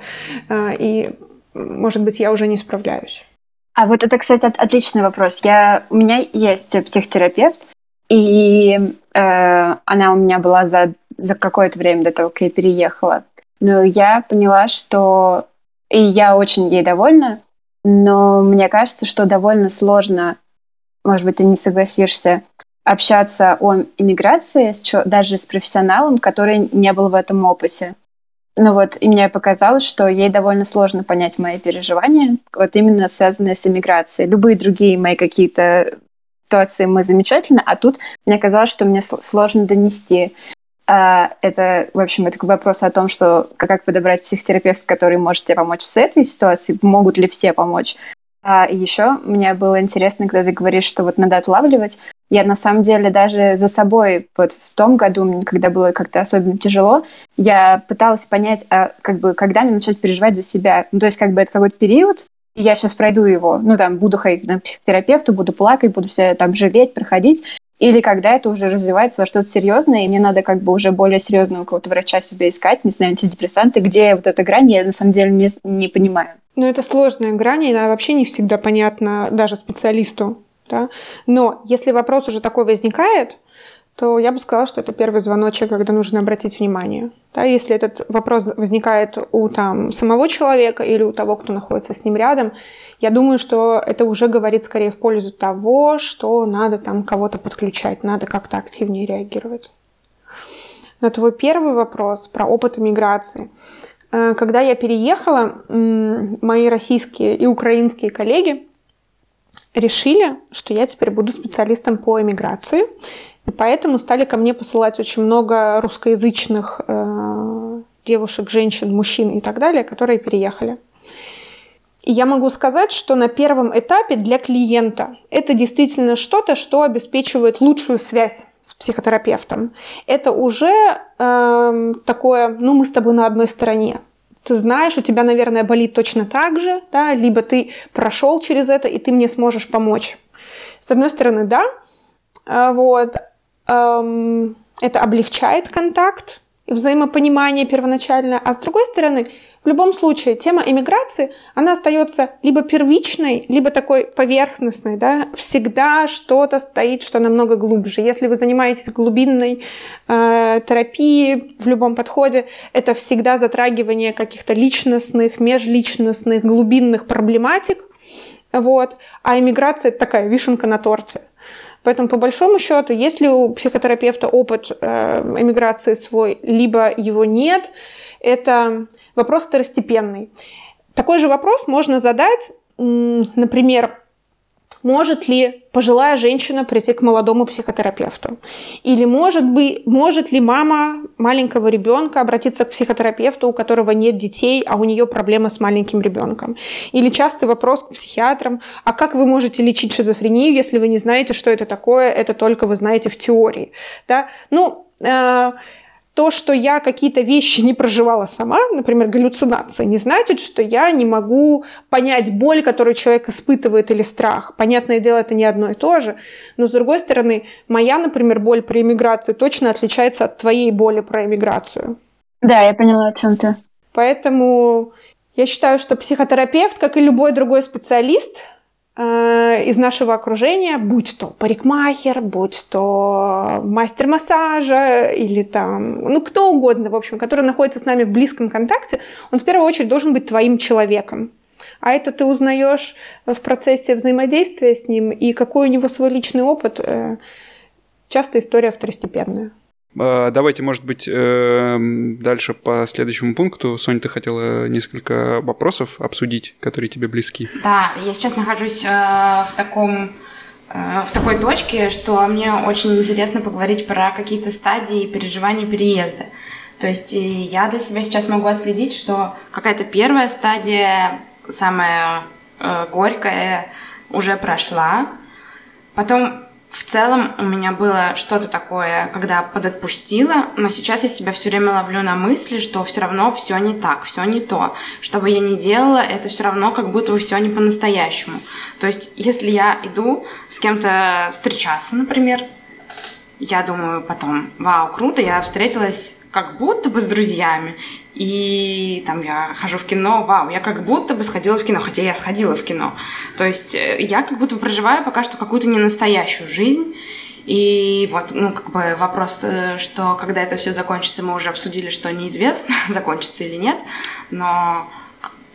А, и, может быть, я уже не справляюсь. А вот это, кстати, отличный вопрос. Я, у меня есть психотерапевт, и э, она у меня была за, за какое-то время до того, как я переехала. Но я поняла, что... И я очень ей довольна, но мне кажется, что довольно сложно, может быть, ты не согласишься, общаться о иммиграции с, даже с профессионалом, который не был в этом опыте. Ну вот, и мне показалось, что ей довольно сложно понять мои переживания, вот именно связанные с иммиграцией. Любые другие мои какие-то ситуации мы замечательно, а тут мне казалось, что мне сложно донести. А, это, в общем, это вопрос о том, что как подобрать психотерапевта, который может тебе помочь с этой ситуацией, могут ли все помочь. А еще мне было интересно, когда ты говоришь, что вот надо отлавливать. Я на самом деле даже за собой вот в том году, когда было как-то особенно тяжело, я пыталась понять, а как бы когда мне начать переживать за себя. Ну, то есть как бы это какой-то период, я сейчас пройду его, ну там буду ходить на психотерапевту, буду плакать, буду себя там жалеть, проходить, или когда это уже развивается во что-то серьезное, и мне надо как бы уже более серьезного какого-то врача себе искать, не знаю, антидепрессанты, где вот эта грань, я на самом деле не, не понимаю. Ну, это сложная грань, и она вообще не всегда понятна даже специалисту. Да? Но если вопрос уже такой возникает, то я бы сказала, что это первый звоночек, когда нужно обратить внимание. Да, если этот вопрос возникает у там, самого человека или у того, кто находится с ним рядом, я думаю, что это уже говорит скорее в пользу того, что надо там кого-то подключать, надо как-то активнее реагировать. На твой первый вопрос про опыт миграции. Э, когда я переехала, мои российские и украинские коллеги решили, что я теперь буду специалистом по эмиграции, поэтому стали ко мне посылать очень много русскоязычных э, девушек, женщин, мужчин и так далее, которые переехали. И я могу сказать, что на первом этапе для клиента это действительно что-то, что обеспечивает лучшую связь с психотерапевтом. Это уже э, такое, ну мы с тобой на одной стороне ты знаешь, у тебя, наверное, болит точно так же, да, либо ты прошел через это, и ты мне сможешь помочь. С одной стороны, да, а, вот, эм, это облегчает контакт и взаимопонимание первоначальное, а с другой стороны, в любом случае, тема эмиграции, она остается либо первичной, либо такой поверхностной, да, всегда что-то стоит, что намного глубже. Если вы занимаетесь глубинной э, терапией в любом подходе, это всегда затрагивание каких-то личностных, межличностных, глубинных проблематик, вот, а эмиграция это такая вишенка на торте. Поэтому, по большому счету, если у психотерапевта опыт э, эмиграции свой, либо его нет, это вопрос второстепенный. Такой же вопрос можно задать, например, может ли пожилая женщина прийти к молодому психотерапевту? Или может, быть, может ли мама маленького ребенка обратиться к психотерапевту, у которого нет детей, а у нее проблема с маленьким ребенком? Или частый вопрос к психиатрам, а как вы можете лечить шизофрению, если вы не знаете, что это такое, это только вы знаете в теории? Да? Ну, э- то, что я какие-то вещи не проживала сама, например, галлюцинация, не значит, что я не могу понять боль, которую человек испытывает, или страх. Понятное дело, это не одно и то же. Но, с другой стороны, моя, например, боль при эмиграции точно отличается от твоей боли про эмиграцию. Да, я поняла, о чем ты. Поэтому я считаю, что психотерапевт, как и любой другой специалист, из нашего окружения, будь то парикмахер, будь то мастер массажа или там, ну, кто угодно, в общем, который находится с нами в близком контакте, он в первую очередь должен быть твоим человеком. А это ты узнаешь в процессе взаимодействия с ним, и какой у него свой личный опыт, э, часто история второстепенная. А, давайте, может быть, эм, дальше по следующему пункту. Соня, ты хотела несколько вопросов обсудить, которые тебе близки. Да, я сейчас нахожусь э, в таком э, в такой точке, что мне очень интересно поговорить про какие-то стадии переживания переезда. То есть я для себя сейчас могу отследить, что какая-то первая стадия, самая э, горькая, уже прошла. Потом в целом у меня было что-то такое, когда подотпустила, но сейчас я себя все время ловлю на мысли, что все равно все не так, все не то. Что бы я ни делала, это все равно как будто бы все не по-настоящему. То есть, если я иду с кем-то встречаться, например, я думаю потом, вау, круто, я встретилась как будто бы с друзьями. И там я хожу в кино, вау, я как будто бы сходила в кино, хотя я сходила в кино. То есть э, я как будто проживаю пока что какую-то ненастоящую жизнь. И вот, ну, как бы вопрос, э, что когда это все закончится, мы уже обсудили, что неизвестно, закончится или нет. Но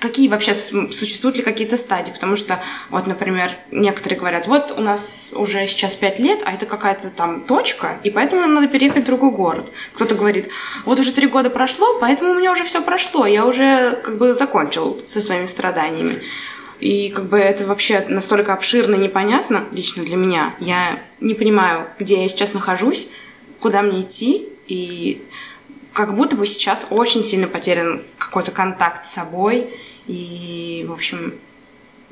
какие вообще существуют ли какие-то стадии, потому что вот, например, некоторые говорят, вот у нас уже сейчас пять лет, а это какая-то там точка, и поэтому нам надо переехать в другой город. Кто-то говорит, вот уже три года прошло, поэтому у меня уже все прошло, я уже как бы закончил со своими страданиями. И как бы это вообще настолько обширно и непонятно лично для меня. Я не понимаю, где я сейчас нахожусь, куда мне идти, и как будто бы сейчас очень сильно потерян какой-то контакт с собой, и, в общем,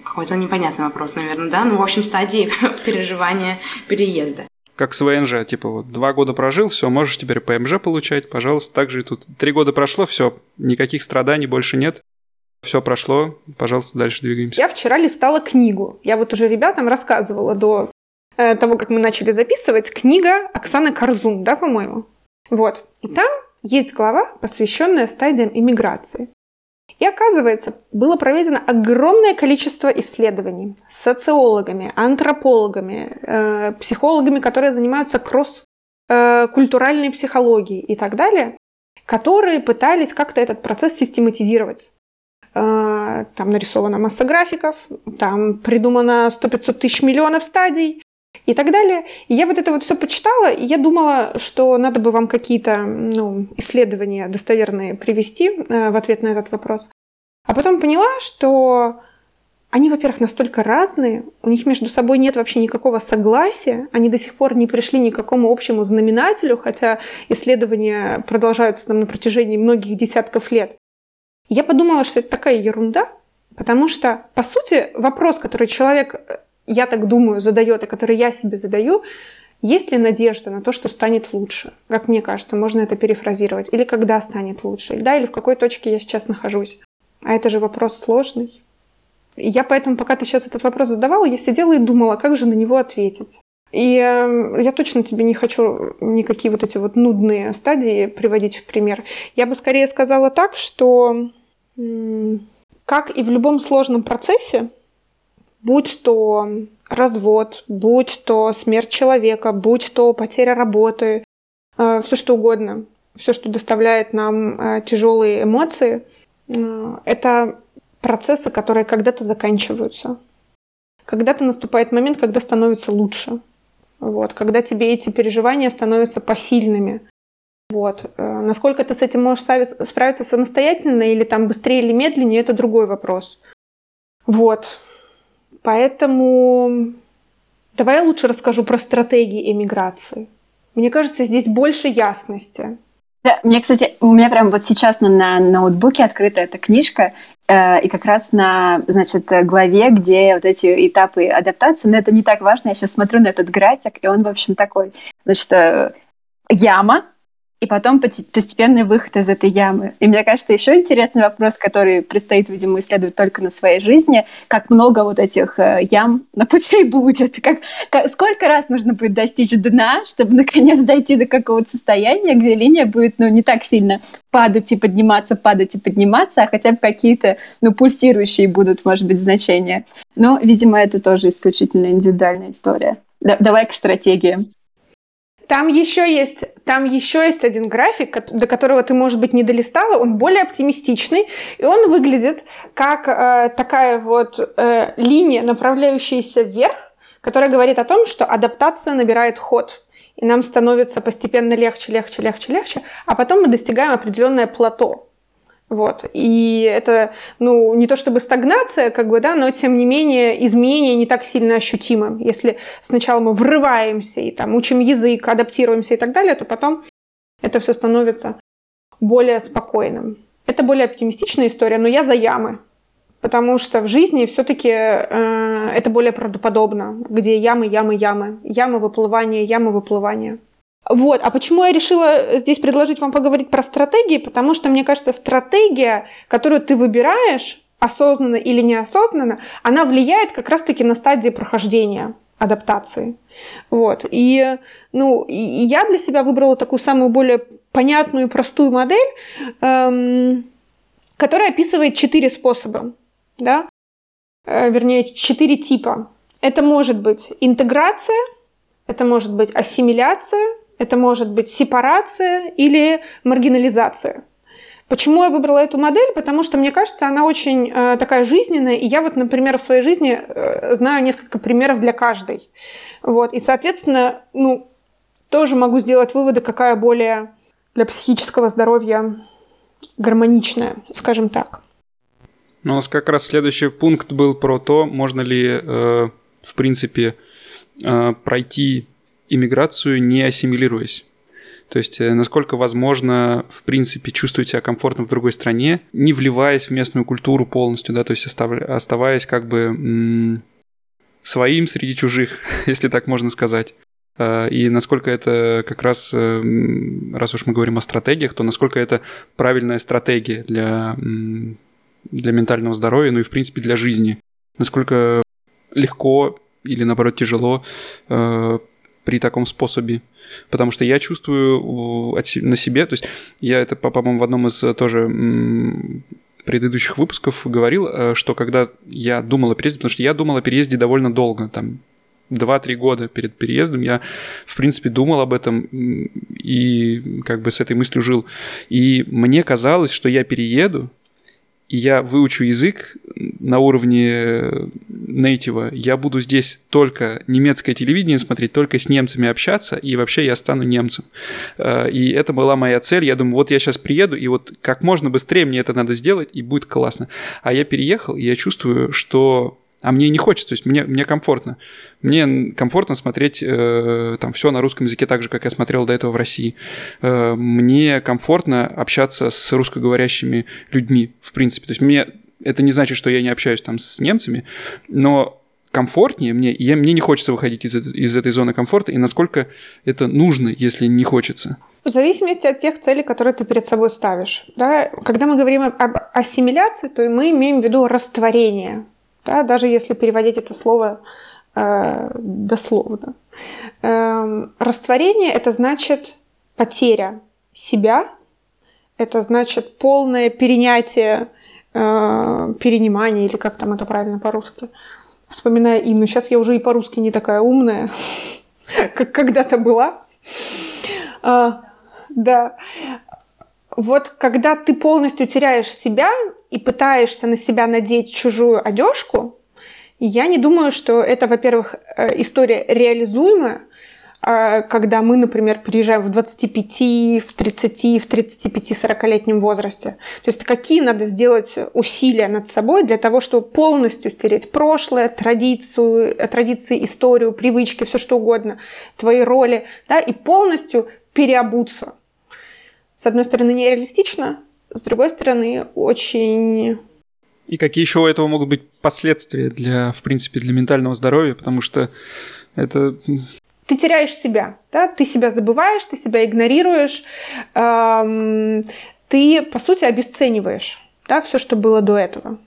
какой-то непонятный вопрос, наверное, да? Ну, в общем, стадии переживания переезда. Как с ВНЖ, типа вот два года прожил, все, можешь теперь ПМЖ получать, пожалуйста, так же и тут. Три года прошло, все, никаких страданий больше нет. Все прошло, пожалуйста, дальше двигаемся. Я вчера листала книгу. Я вот уже ребятам рассказывала до э, того, как мы начали записывать, книга Оксаны Корзун, да, по-моему? Вот. И там есть глава, посвященная стадиям иммиграции. И оказывается, было проведено огромное количество исследований социологами, антропологами, э, психологами, которые занимаются кросс-культуральной э, психологией и так далее, которые пытались как-то этот процесс систематизировать. Э, там нарисована масса графиков, там придумано 100-500 тысяч миллионов стадий, и так далее. И я вот это вот все почитала, и я думала, что надо бы вам какие-то ну, исследования достоверные привести э, в ответ на этот вопрос. А потом поняла, что они, во-первых, настолько разные, у них между собой нет вообще никакого согласия, они до сих пор не пришли ни к какому общему знаменателю, хотя исследования продолжаются там на протяжении многих десятков лет. я подумала, что это такая ерунда, потому что, по сути, вопрос, который человек я так думаю, задает, и который я себе задаю, есть ли надежда на то, что станет лучше? Как мне кажется, можно это перефразировать. Или когда станет лучше? Да, или в какой точке я сейчас нахожусь? А это же вопрос сложный. Я поэтому, пока ты сейчас этот вопрос задавала, я сидела и думала, как же на него ответить. И э, я точно тебе не хочу никакие вот эти вот нудные стадии приводить в пример. Я бы скорее сказала так, что как и в любом сложном процессе, будь то развод, будь то смерть человека, будь то потеря работы, э, все что угодно, все, что доставляет нам э, тяжелые эмоции, э, это процессы, которые когда-то заканчиваются. Когда-то наступает момент, когда становится лучше. Вот, когда тебе эти переживания становятся посильными. Вот. Насколько ты с этим можешь справиться самостоятельно или там быстрее или медленнее, это другой вопрос. Вот. Поэтому давай я лучше расскажу про стратегии эмиграции. Мне кажется, здесь больше ясности. Да, мне, кстати, у меня прям вот сейчас на, на ноутбуке открыта эта книжка, э, и как раз на, значит, главе, где вот эти этапы адаптации, но это не так важно, я сейчас смотрю на этот график, и он, в общем, такой, значит, э, яма, и потом постепенный выход из этой ямы. И мне кажется, еще интересный вопрос, который предстоит, видимо, исследовать только на своей жизни, как много вот этих э, ям на пути будет, как, как, сколько раз нужно будет достичь дна, чтобы наконец дойти до какого-то состояния, где линия будет, ну, не так сильно падать и подниматься, падать и подниматься, а хотя бы какие-то, ну, пульсирующие будут, может быть, значения. Но, видимо, это тоже исключительно индивидуальная история. Да, давай к стратегиям. Там еще есть, там еще есть один график, до которого ты, может быть, не долистала. Он более оптимистичный, и он выглядит как э, такая вот э, линия, направляющаяся вверх, которая говорит о том, что адаптация набирает ход, и нам становится постепенно легче, легче, легче, легче, а потом мы достигаем определенное плато. Вот. И это, ну, не то чтобы стагнация, как бы, да, но тем не менее изменения не так сильно ощутимы. Если сначала мы врываемся и там учим язык, адаптируемся и так далее, то потом это все становится более спокойным. Это более оптимистичная история, но я за ямы. потому что в жизни все-таки э, это более правдоподобно, где ямы, ямы, ямы, ямы выплывания, ямы выплывания. Вот, а почему я решила здесь предложить вам поговорить про стратегии? Потому что, мне кажется, стратегия, которую ты выбираешь, осознанно или неосознанно, она влияет как раз-таки на стадии прохождения адаптации. Вот. И, ну, и я для себя выбрала такую самую более понятную и простую модель, эм, которая описывает четыре способа, да? э, вернее, четыре типа. Это может быть интеграция, это может быть ассимиляция, это может быть сепарация или маргинализация. Почему я выбрала эту модель? Потому что, мне кажется, она очень э, такая жизненная, и я вот, например, в своей жизни э, знаю несколько примеров для каждой. Вот, и, соответственно, ну, тоже могу сделать выводы, какая более для психического здоровья гармоничная, скажем так. Ну, у нас как раз следующий пункт был про то, можно ли, э, в принципе, э, пройти иммиграцию, не ассимилируясь. То есть, э, насколько возможно, в принципе, чувствовать себя комфортно в другой стране, не вливаясь в местную культуру полностью, да, то есть оставаясь как бы своим среди чужих, если так можно сказать. Э, и насколько это как раз, э, раз уж мы говорим о стратегиях, то насколько это правильная стратегия для, для ментального здоровья, ну и в принципе для жизни. Насколько легко или наоборот тяжело при таком способе. Потому что я чувствую на себе, то есть я это, по-моему, в одном из э, тоже предыдущих выпусков говорил, э, что когда я думал о переезде, потому что я думал о переезде довольно долго, там 2-3 года перед переездом я, в принципе, думал об этом и как бы с этой мыслью жил. И мне казалось, что я перееду, я выучу язык на уровне нейтива, я буду здесь только немецкое телевидение смотреть, только с немцами общаться, и вообще я стану немцем. Э, и это была моя цель. Я думаю, вот я сейчас приеду, и вот как можно быстрее мне это надо сделать, и будет классно. А я переехал, и я чувствую, что а мне не хочется, то есть мне, мне комфортно. Мне комфортно смотреть э, там все на русском языке так же, как я смотрел до этого в России. Э, мне комфортно общаться с русскоговорящими людьми, в принципе. То есть мне это не значит, что я не общаюсь там с немцами, но комфортнее мне, я, мне не хочется выходить из, из этой зоны комфорта, и насколько это нужно, если не хочется. В зависимости от тех целей, которые ты перед собой ставишь. Да? Когда мы говорим об ассимиляции, то мы имеем в виду растворение да, даже если переводить это слово э, дословно. Э, растворение это значит потеря себя, это значит полное перенятие, э, перенимание, или как там это правильно по-русски. Вспоминая Инну, сейчас я уже и по-русски не такая умная, как когда-то была. А, да. Вот когда ты полностью теряешь себя, и пытаешься на себя надеть чужую одежку, я не думаю, что это, во-первых, э, история реализуемая, а, когда мы, например, приезжаем в 25, в 30, в 35-40-летнем возрасте. То есть какие надо сделать усилия над собой для того, чтобы полностью стереть прошлое, традицию, традиции, историю, привычки, все что угодно, твои роли, да, и полностью переобуться. С одной стороны, нереалистично, с другой стороны, очень... И какие еще у этого могут быть последствия для, в принципе, для ментального здоровья, потому что это... Ты теряешь себя, да? ты себя забываешь, ты себя игнорируешь, эм, ты, по сути, обесцениваешь да, все, что было до этого.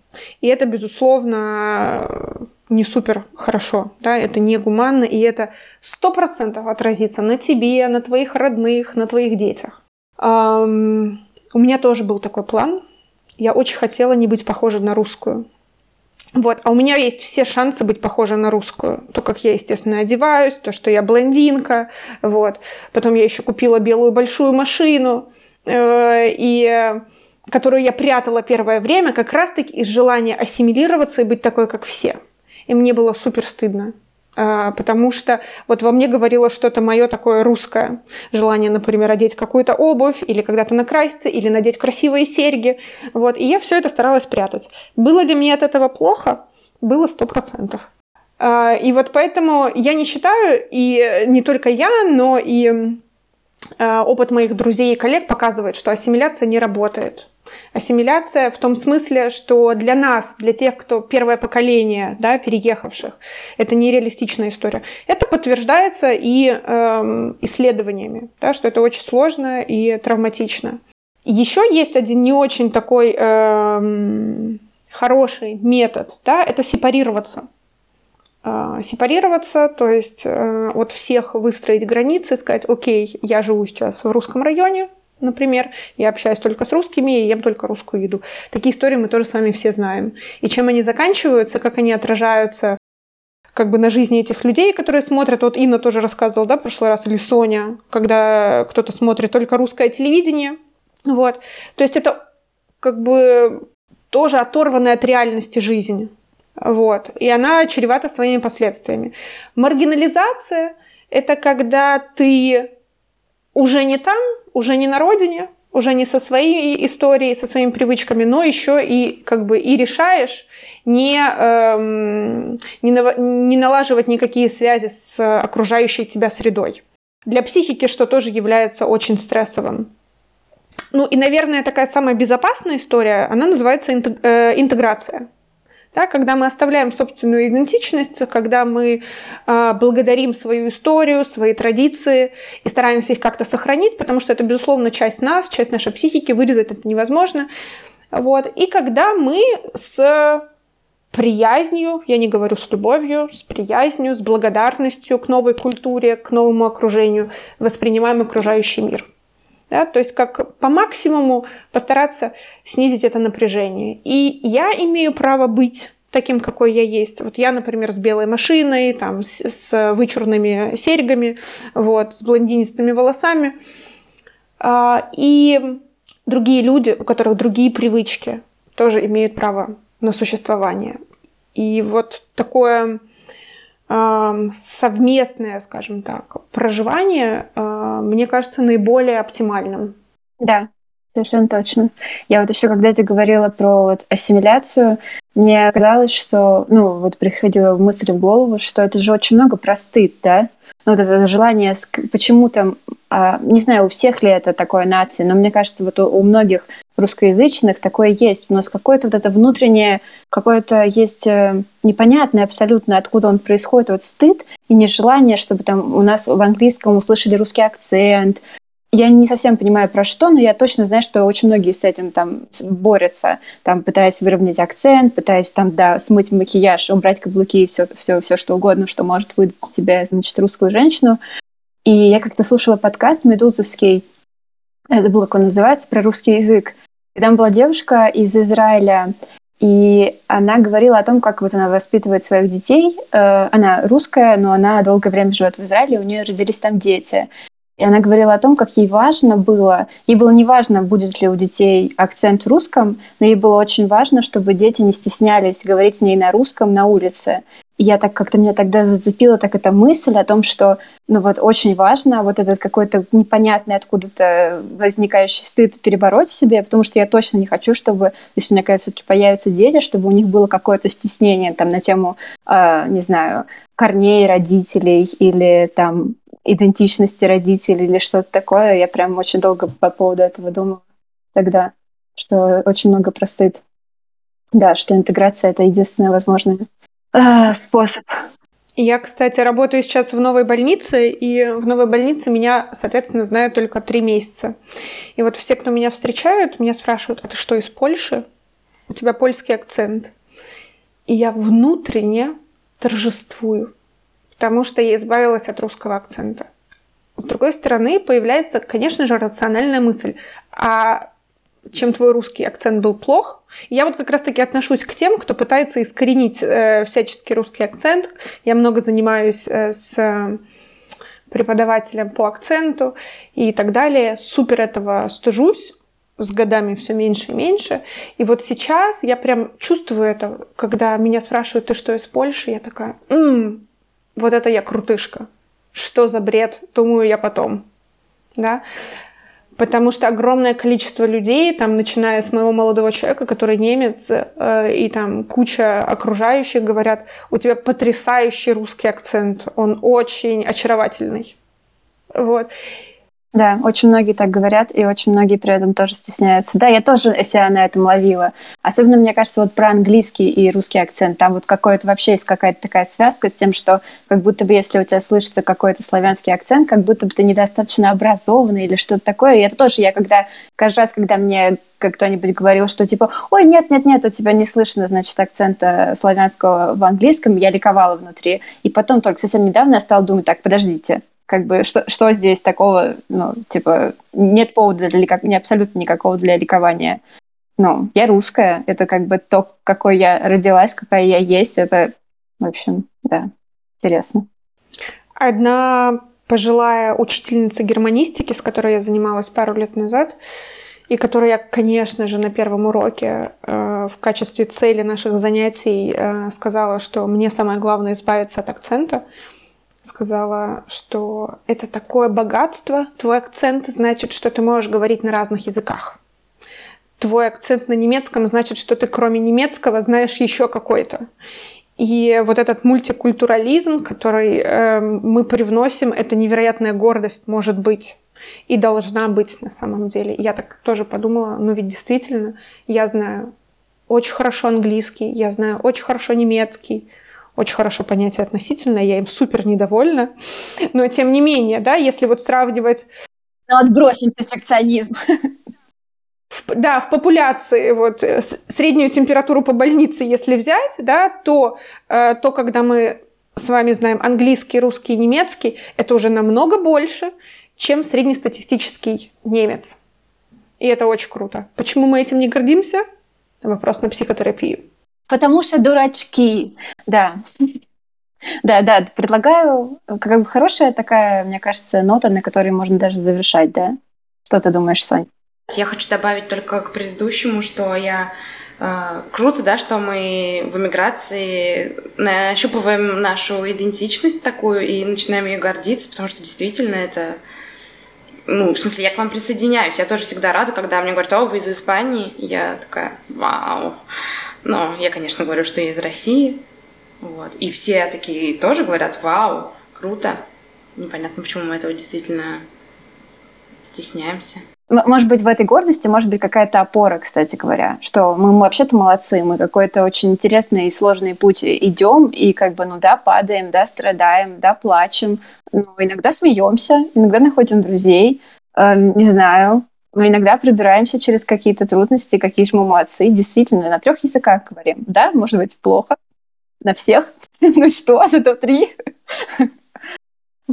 И это, безусловно, не супер хорошо, да, это не гуманно, и это сто процентов отразится на тебе, на твоих родных, на твоих детях. Эм, у меня тоже был такой план. Я очень хотела не быть похожей на русскую. Вот, а у меня есть все шансы быть похожей на русскую. То, как я, естественно, одеваюсь, то, что я блондинка, вот. Потом я еще купила белую большую машину, э, и которую я прятала первое время как раз-таки из желания ассимилироваться и быть такой, как все. И мне было супер стыдно. А, потому что вот во мне говорило что-то мое такое русское. Желание, например, одеть какую-то обувь, или когда-то накраситься, или надеть красивые серьги. Вот. И я все это старалась прятать. Было ли мне от этого плохо? Было сто процентов. А, и вот поэтому я не считаю, и не только я, но и а, опыт моих друзей и коллег показывает, что ассимиляция не работает. Ассимиляция в том смысле, что для нас, для тех, кто первое поколение да, переехавших, это нереалистичная история. Это подтверждается и э, исследованиями, да, что это очень сложно и травматично. Еще есть один не очень такой э, хороший метод, да, это сепарироваться. Э, сепарироваться, то есть э, от всех выстроить границы, сказать, окей, я живу сейчас в русском районе, например, я общаюсь только с русскими и ем только русскую еду. Такие истории мы тоже с вами все знаем. И чем они заканчиваются, как они отражаются как бы на жизни этих людей, которые смотрят. Вот Инна тоже рассказывала, да, в прошлый раз, или Соня, когда кто-то смотрит только русское телевидение. Вот. То есть это как бы тоже оторванная от реальности жизнь. Вот. И она чревата своими последствиями. Маргинализация – это когда ты уже не там, уже не на родине, уже не со своей историей, со своими привычками, но еще и как бы и решаешь не, эм, не, на, не налаживать никакие связи с окружающей тебя средой. Для психики, что тоже является очень стрессовым. Ну и, наверное, такая самая безопасная история, она называется э, интеграция. Да, когда мы оставляем собственную идентичность, когда мы э, благодарим свою историю, свои традиции и стараемся их как-то сохранить, потому что это, безусловно, часть нас, часть нашей психики, вырезать это невозможно. Вот. И когда мы с приязнью, я не говорю с любовью, с приязнью, с благодарностью к новой культуре, к новому окружению воспринимаем окружающий мир. Да, то есть как по максимуму постараться снизить это напряжение. И я имею право быть таким, какой я есть. Вот я, например, с белой машиной, там, с, с вычурными серьгами, вот, с блондинистыми волосами. А, и другие люди, у которых другие привычки, тоже имеют право на существование. И вот такое совместное, скажем так, проживание, а, мне кажется, наиболее оптимальным. Да, совершенно точно. Я вот еще, когда ты говорила про вот ассимиляцию, мне казалось, что, ну, вот приходила мысль в голову, что это же очень много простыд, да? Ну, вот это желание почему-то, а, не знаю, у всех ли это такое нации, но мне кажется, вот у многих русскоязычных такое есть. У нас какое-то вот это внутреннее, какое-то есть э, непонятное абсолютно, откуда он происходит, вот стыд и нежелание, чтобы там у нас в английском услышали русский акцент, я не совсем понимаю про что, но я точно знаю, что очень многие с этим там борются, там пытаясь выровнять акцент, пытаясь там, да, смыть макияж, убрать каблуки и все, все, все что угодно, что может выдать тебя, значит, русскую женщину. И я как-то слушала подкаст медузовский, я забыла, как он называется, про русский язык. И там была девушка из Израиля, и она говорила о том, как вот она воспитывает своих детей. Э, она русская, но она долгое время живет в Израиле, у нее родились там дети. И она говорила о том, как ей важно было, ей было не важно, будет ли у детей акцент в русском, но ей было очень важно, чтобы дети не стеснялись говорить с ней на русском на улице. Я так как-то меня тогда зацепила так эта мысль о том, что ну вот очень важно вот этот какой-то непонятный откуда-то возникающий стыд перебороть себе, потому что я точно не хочу, чтобы, если у меня когда все-таки появятся дети, чтобы у них было какое-то стеснение там на тему, э, не знаю, корней родителей или там идентичности родителей или что-то такое. Я прям очень долго по поводу этого думала тогда, что очень много простыд. Да, что интеграция — это единственный возможный э, способ. Я, кстати, работаю сейчас в новой больнице, и в новой больнице меня, соответственно, знают только три месяца. И вот все, кто меня встречают, меня спрашивают, а ты что, из Польши? У тебя польский акцент. И я внутренне торжествую потому что я избавилась от русского акцента. С другой стороны, появляется, конечно же, рациональная мысль. А чем твой русский акцент был плох. Я вот как раз-таки отношусь к тем, кто пытается искоренить э, всячески русский акцент. Я много занимаюсь э, с преподавателем по акценту и так далее. Супер этого стыжусь. С годами все меньше и меньше. И вот сейчас я прям чувствую это, когда меня спрашивают, ты что из Польши? Я такая, м-м, вот это я крутышка. Что за бред, думаю я потом. Да? Потому что огромное количество людей, там, начиная с моего молодого человека, который немец, э, и там куча окружающих говорят, у тебя потрясающий русский акцент, он очень очаровательный. Вот. Да, очень многие так говорят, и очень многие при этом тоже стесняются. Да, я тоже себя на этом ловила. Особенно, мне кажется, вот про английский и русский акцент. Там вот какой-то вообще есть какая-то такая связка с тем, что как будто бы если у тебя слышится какой-то славянский акцент, как будто бы ты недостаточно образованный или что-то такое. И это тоже я когда, каждый раз, когда мне как кто-нибудь говорил, что типа, ой, нет, нет, нет, у тебя не слышно, значит, акцента славянского в английском, я ликовала внутри. И потом только совсем недавно я стала думать, так, подождите, как бы что, что здесь такого, ну, типа, нет повода для лика... не абсолютно никакого для ликования. Ну, я русская, это как бы то, какой я родилась, какая я есть, это, в общем, да, интересно. Одна пожилая учительница германистики, с которой я занималась пару лет назад, и которой я, конечно же, на первом уроке э, в качестве цели наших занятий э, сказала, что мне самое главное избавиться от акцента сказала, что это такое богатство, твой акцент значит, что ты можешь говорить на разных языках. Твой акцент на немецком значит, что ты кроме немецкого знаешь еще какой-то. И вот этот мультикультурализм, который э, мы привносим, это невероятная гордость может быть и должна быть на самом деле. Я так тоже подумала, ну ведь действительно, я знаю очень хорошо английский, я знаю очень хорошо немецкий, очень хорошо понятие относительно, я им супер недовольна. Но тем не менее, да, если вот сравнивать... Ну, отбросим перфекционизм. В, да, в популяции вот э, среднюю температуру по больнице, если взять, да, то, э, то когда мы с вами знаем английский, русский, немецкий, это уже намного больше, чем среднестатистический немец. И это очень круто. Почему мы этим не гордимся? Вопрос на психотерапию. Потому что дурачки, да. Да, да, предлагаю, как бы хорошая такая, мне кажется, нота, на которой можно даже завершать, да? Что ты думаешь, Сонь? Я хочу добавить только к предыдущему, что я э, круто, да, что мы в эмиграции нащупываем нашу идентичность такую и начинаем ее гордиться, потому что действительно это ну, в смысле, я к вам присоединяюсь. Я тоже всегда рада, когда мне говорят, о, вы из Испании. Я такая, вау. Но я, конечно, говорю, что я из России. Вот. И все такие тоже говорят, вау, круто. Непонятно, почему мы этого действительно стесняемся. Может быть, в этой гордости может быть какая-то опора, кстати говоря, что мы, мы вообще-то молодцы, мы какой-то очень интересный и сложный путь идем, и как бы, ну да, падаем, да, страдаем, да, плачем, но иногда смеемся, иногда находим друзей, э, не знаю, мы иногда пробираемся через какие-то трудности, какие же мы молодцы. Действительно, на трех языках говорим. Да, может быть, плохо. На всех. Ну что, зато три.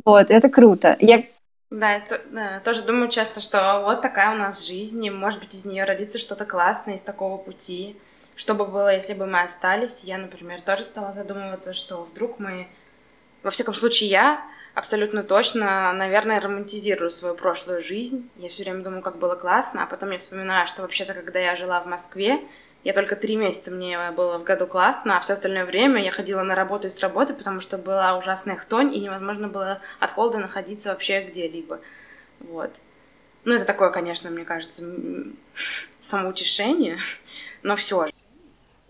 Вот, это круто. Я да, я тоже думаю часто, что вот такая у нас жизнь, и, может быть, из нее родится что-то классное из такого пути. Что бы было, если бы мы остались? Я, например, тоже стала задумываться, что вдруг мы, во всяком случае, я абсолютно точно, наверное, романтизирую свою прошлую жизнь. Я все время думаю, как было классно, а потом я вспоминаю, что вообще-то, когда я жила в Москве, я только три месяца мне было в году классно, а все остальное время я ходила на работу и с работы, потому что была ужасная хтонь, и невозможно было от холода находиться вообще где-либо. Вот. Ну, это такое, конечно, мне кажется, самоутешение, но все же.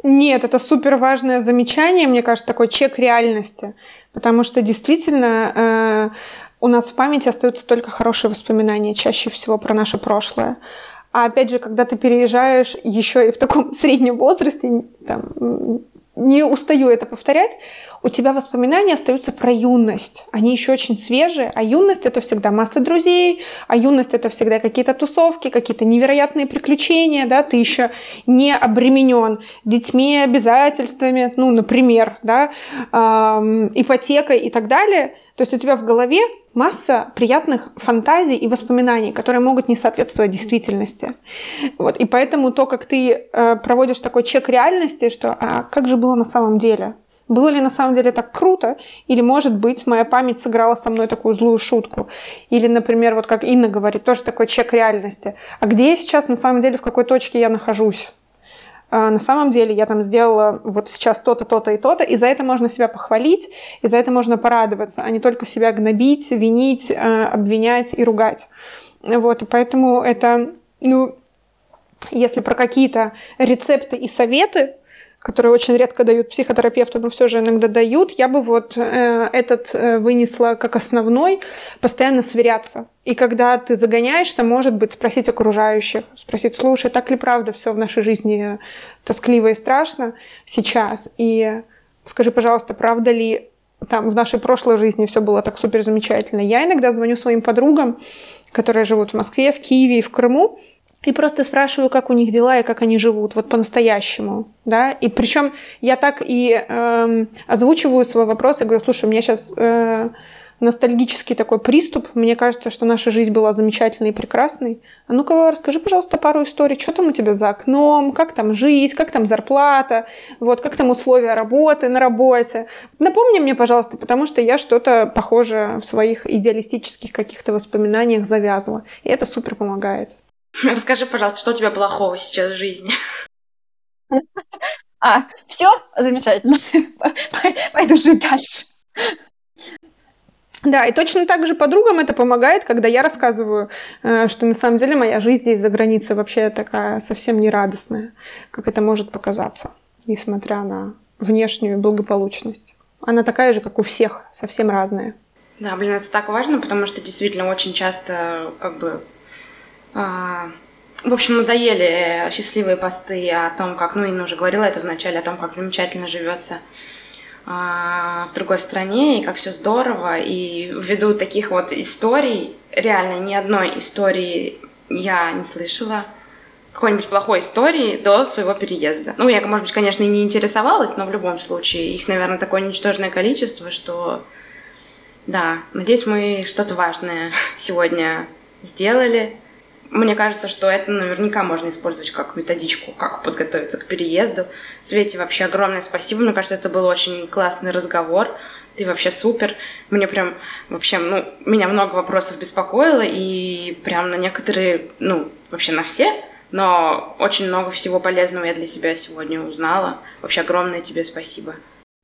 Нет, это супер важное замечание, мне кажется, такой чек реальности, потому что действительно э, у нас в памяти остаются только хорошие воспоминания чаще всего про наше прошлое. А опять же, когда ты переезжаешь еще и в таком среднем возрасте, там, не устаю это повторять, у тебя воспоминания остаются про юность. Они еще очень свежие, а юность это всегда масса друзей, а юность это всегда какие-то тусовки, какие-то невероятные приключения, да, ты еще не обременен детьми, обязательствами, ну, например, да, эм, ипотекой и так далее. То есть у тебя в голове масса приятных фантазий и воспоминаний, которые могут не соответствовать действительности. Вот. И поэтому то, как ты э, проводишь такой чек реальности, что а как же было на самом деле? Было ли на самом деле так круто? Или, может быть, моя память сыграла со мной такую злую шутку? Или, например, вот как Инна говорит, тоже такой чек реальности. А где я сейчас на самом деле, в какой точке я нахожусь? А, на самом деле я там сделала вот сейчас то-то, то-то и то-то, и за это можно себя похвалить, и за это можно порадоваться, а не только себя гнобить, винить, а, обвинять и ругать. Вот, и поэтому это, ну, если про какие-то рецепты и советы, которые очень редко дают психотерапевты, но все же иногда дают, я бы вот э, этот э, вынесла как основной, постоянно сверяться. И когда ты загоняешься, может быть, спросить окружающих, спросить, слушай, так ли правда все в нашей жизни тоскливо и страшно сейчас? И скажи, пожалуйста, правда ли там в нашей прошлой жизни все было так супер замечательно. Я иногда звоню своим подругам, которые живут в Москве, в Киеве и в Крыму, и просто спрашиваю, как у них дела и как они живут, вот по-настоящему, да. И причем я так и э, озвучиваю свой вопрос, я говорю, слушай, у меня сейчас э, ностальгический такой приступ. Мне кажется, что наша жизнь была замечательной и прекрасной. А ну-ка, расскажи, пожалуйста, пару историй. Что там у тебя за окном? Как там жизнь? Как там зарплата? Вот, как там условия работы на работе? Напомни мне, пожалуйста, потому что я что-то похожее в своих идеалистических каких-то воспоминаниях завязывала. И это супер помогает. Расскажи, пожалуйста, что у тебя плохого сейчас в жизни? А, все? Замечательно. Пойду жить дальше. Да, и точно так же подругам это помогает, когда я рассказываю, э, что на самом деле моя жизнь здесь за границей вообще такая совсем не радостная, как это может показаться, несмотря на внешнюю благополучность. Она такая же, как у всех, совсем разная. Да, блин, это так важно, потому что действительно очень часто как бы в общем, надоели счастливые посты о том, как, ну, Инна уже говорила это вначале, о том, как замечательно живется а, в другой стране, и как все здорово. И ввиду таких вот историй, реально ни одной истории я не слышала, какой-нибудь плохой истории до своего переезда. Ну, я, может быть, конечно, и не интересовалась, но в любом случае их, наверное, такое ничтожное количество, что да, надеюсь, мы что-то важное сегодня сделали. Мне кажется, что это наверняка можно использовать как методичку, как подготовиться к переезду. Свете вообще огромное спасибо. Мне кажется, это был очень классный разговор. Ты вообще супер. Мне прям вообще, ну, меня много вопросов беспокоило, и прям на некоторые, ну, вообще на все, но очень много всего полезного я для себя сегодня узнала. Вообще огромное тебе спасибо.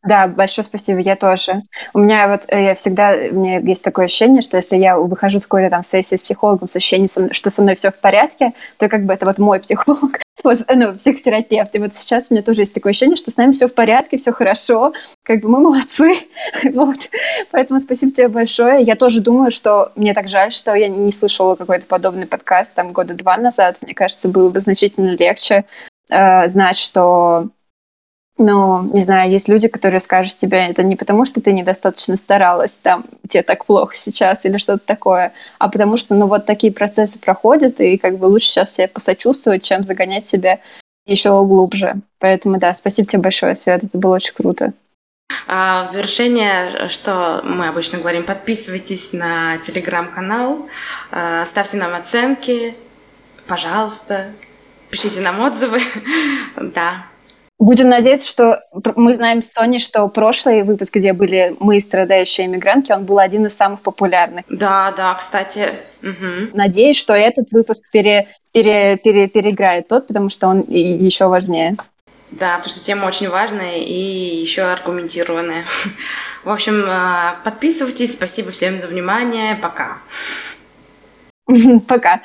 Да, большое спасибо, я тоже. У меня вот, э, я всегда, у меня есть такое ощущение, что если я выхожу с какой-то там сессии с психологом с ощущением, что со мной все в порядке, то как бы это вот мой психолог, вот, ну, психотерапевт. И вот сейчас у меня тоже есть такое ощущение, что с нами все в порядке, все хорошо, как бы мы молодцы. вот. Поэтому спасибо тебе большое. Я тоже думаю, что мне так жаль, что я не слышала какой-то подобный подкаст там года два назад. Мне кажется, было бы значительно легче э, знать, что ну, не знаю, есть люди, которые скажут тебе, это не потому, что ты недостаточно старалась, там, тебе так плохо сейчас или что-то такое, а потому что, ну, вот такие процессы проходят, и как бы лучше сейчас себе посочувствовать, чем загонять себя еще глубже. Поэтому, да, спасибо тебе большое, Свет, это было очень круто. А, в завершение, что мы обычно говорим, подписывайтесь на телеграм-канал, а, ставьте нам оценки, пожалуйста, пишите нам отзывы, да, Будем надеяться, что мы знаем с Соней, что прошлый выпуск, где были мы, страдающие иммигрантки, он был один из самых популярных. Да, да, кстати. Угу. Надеюсь, что этот выпуск пере, пере, пере, переиграет тот, потому что он еще важнее. Да, потому что тема очень важная и еще аргументированная. В общем, э, подписывайтесь. Спасибо всем за внимание. Пока. Пока.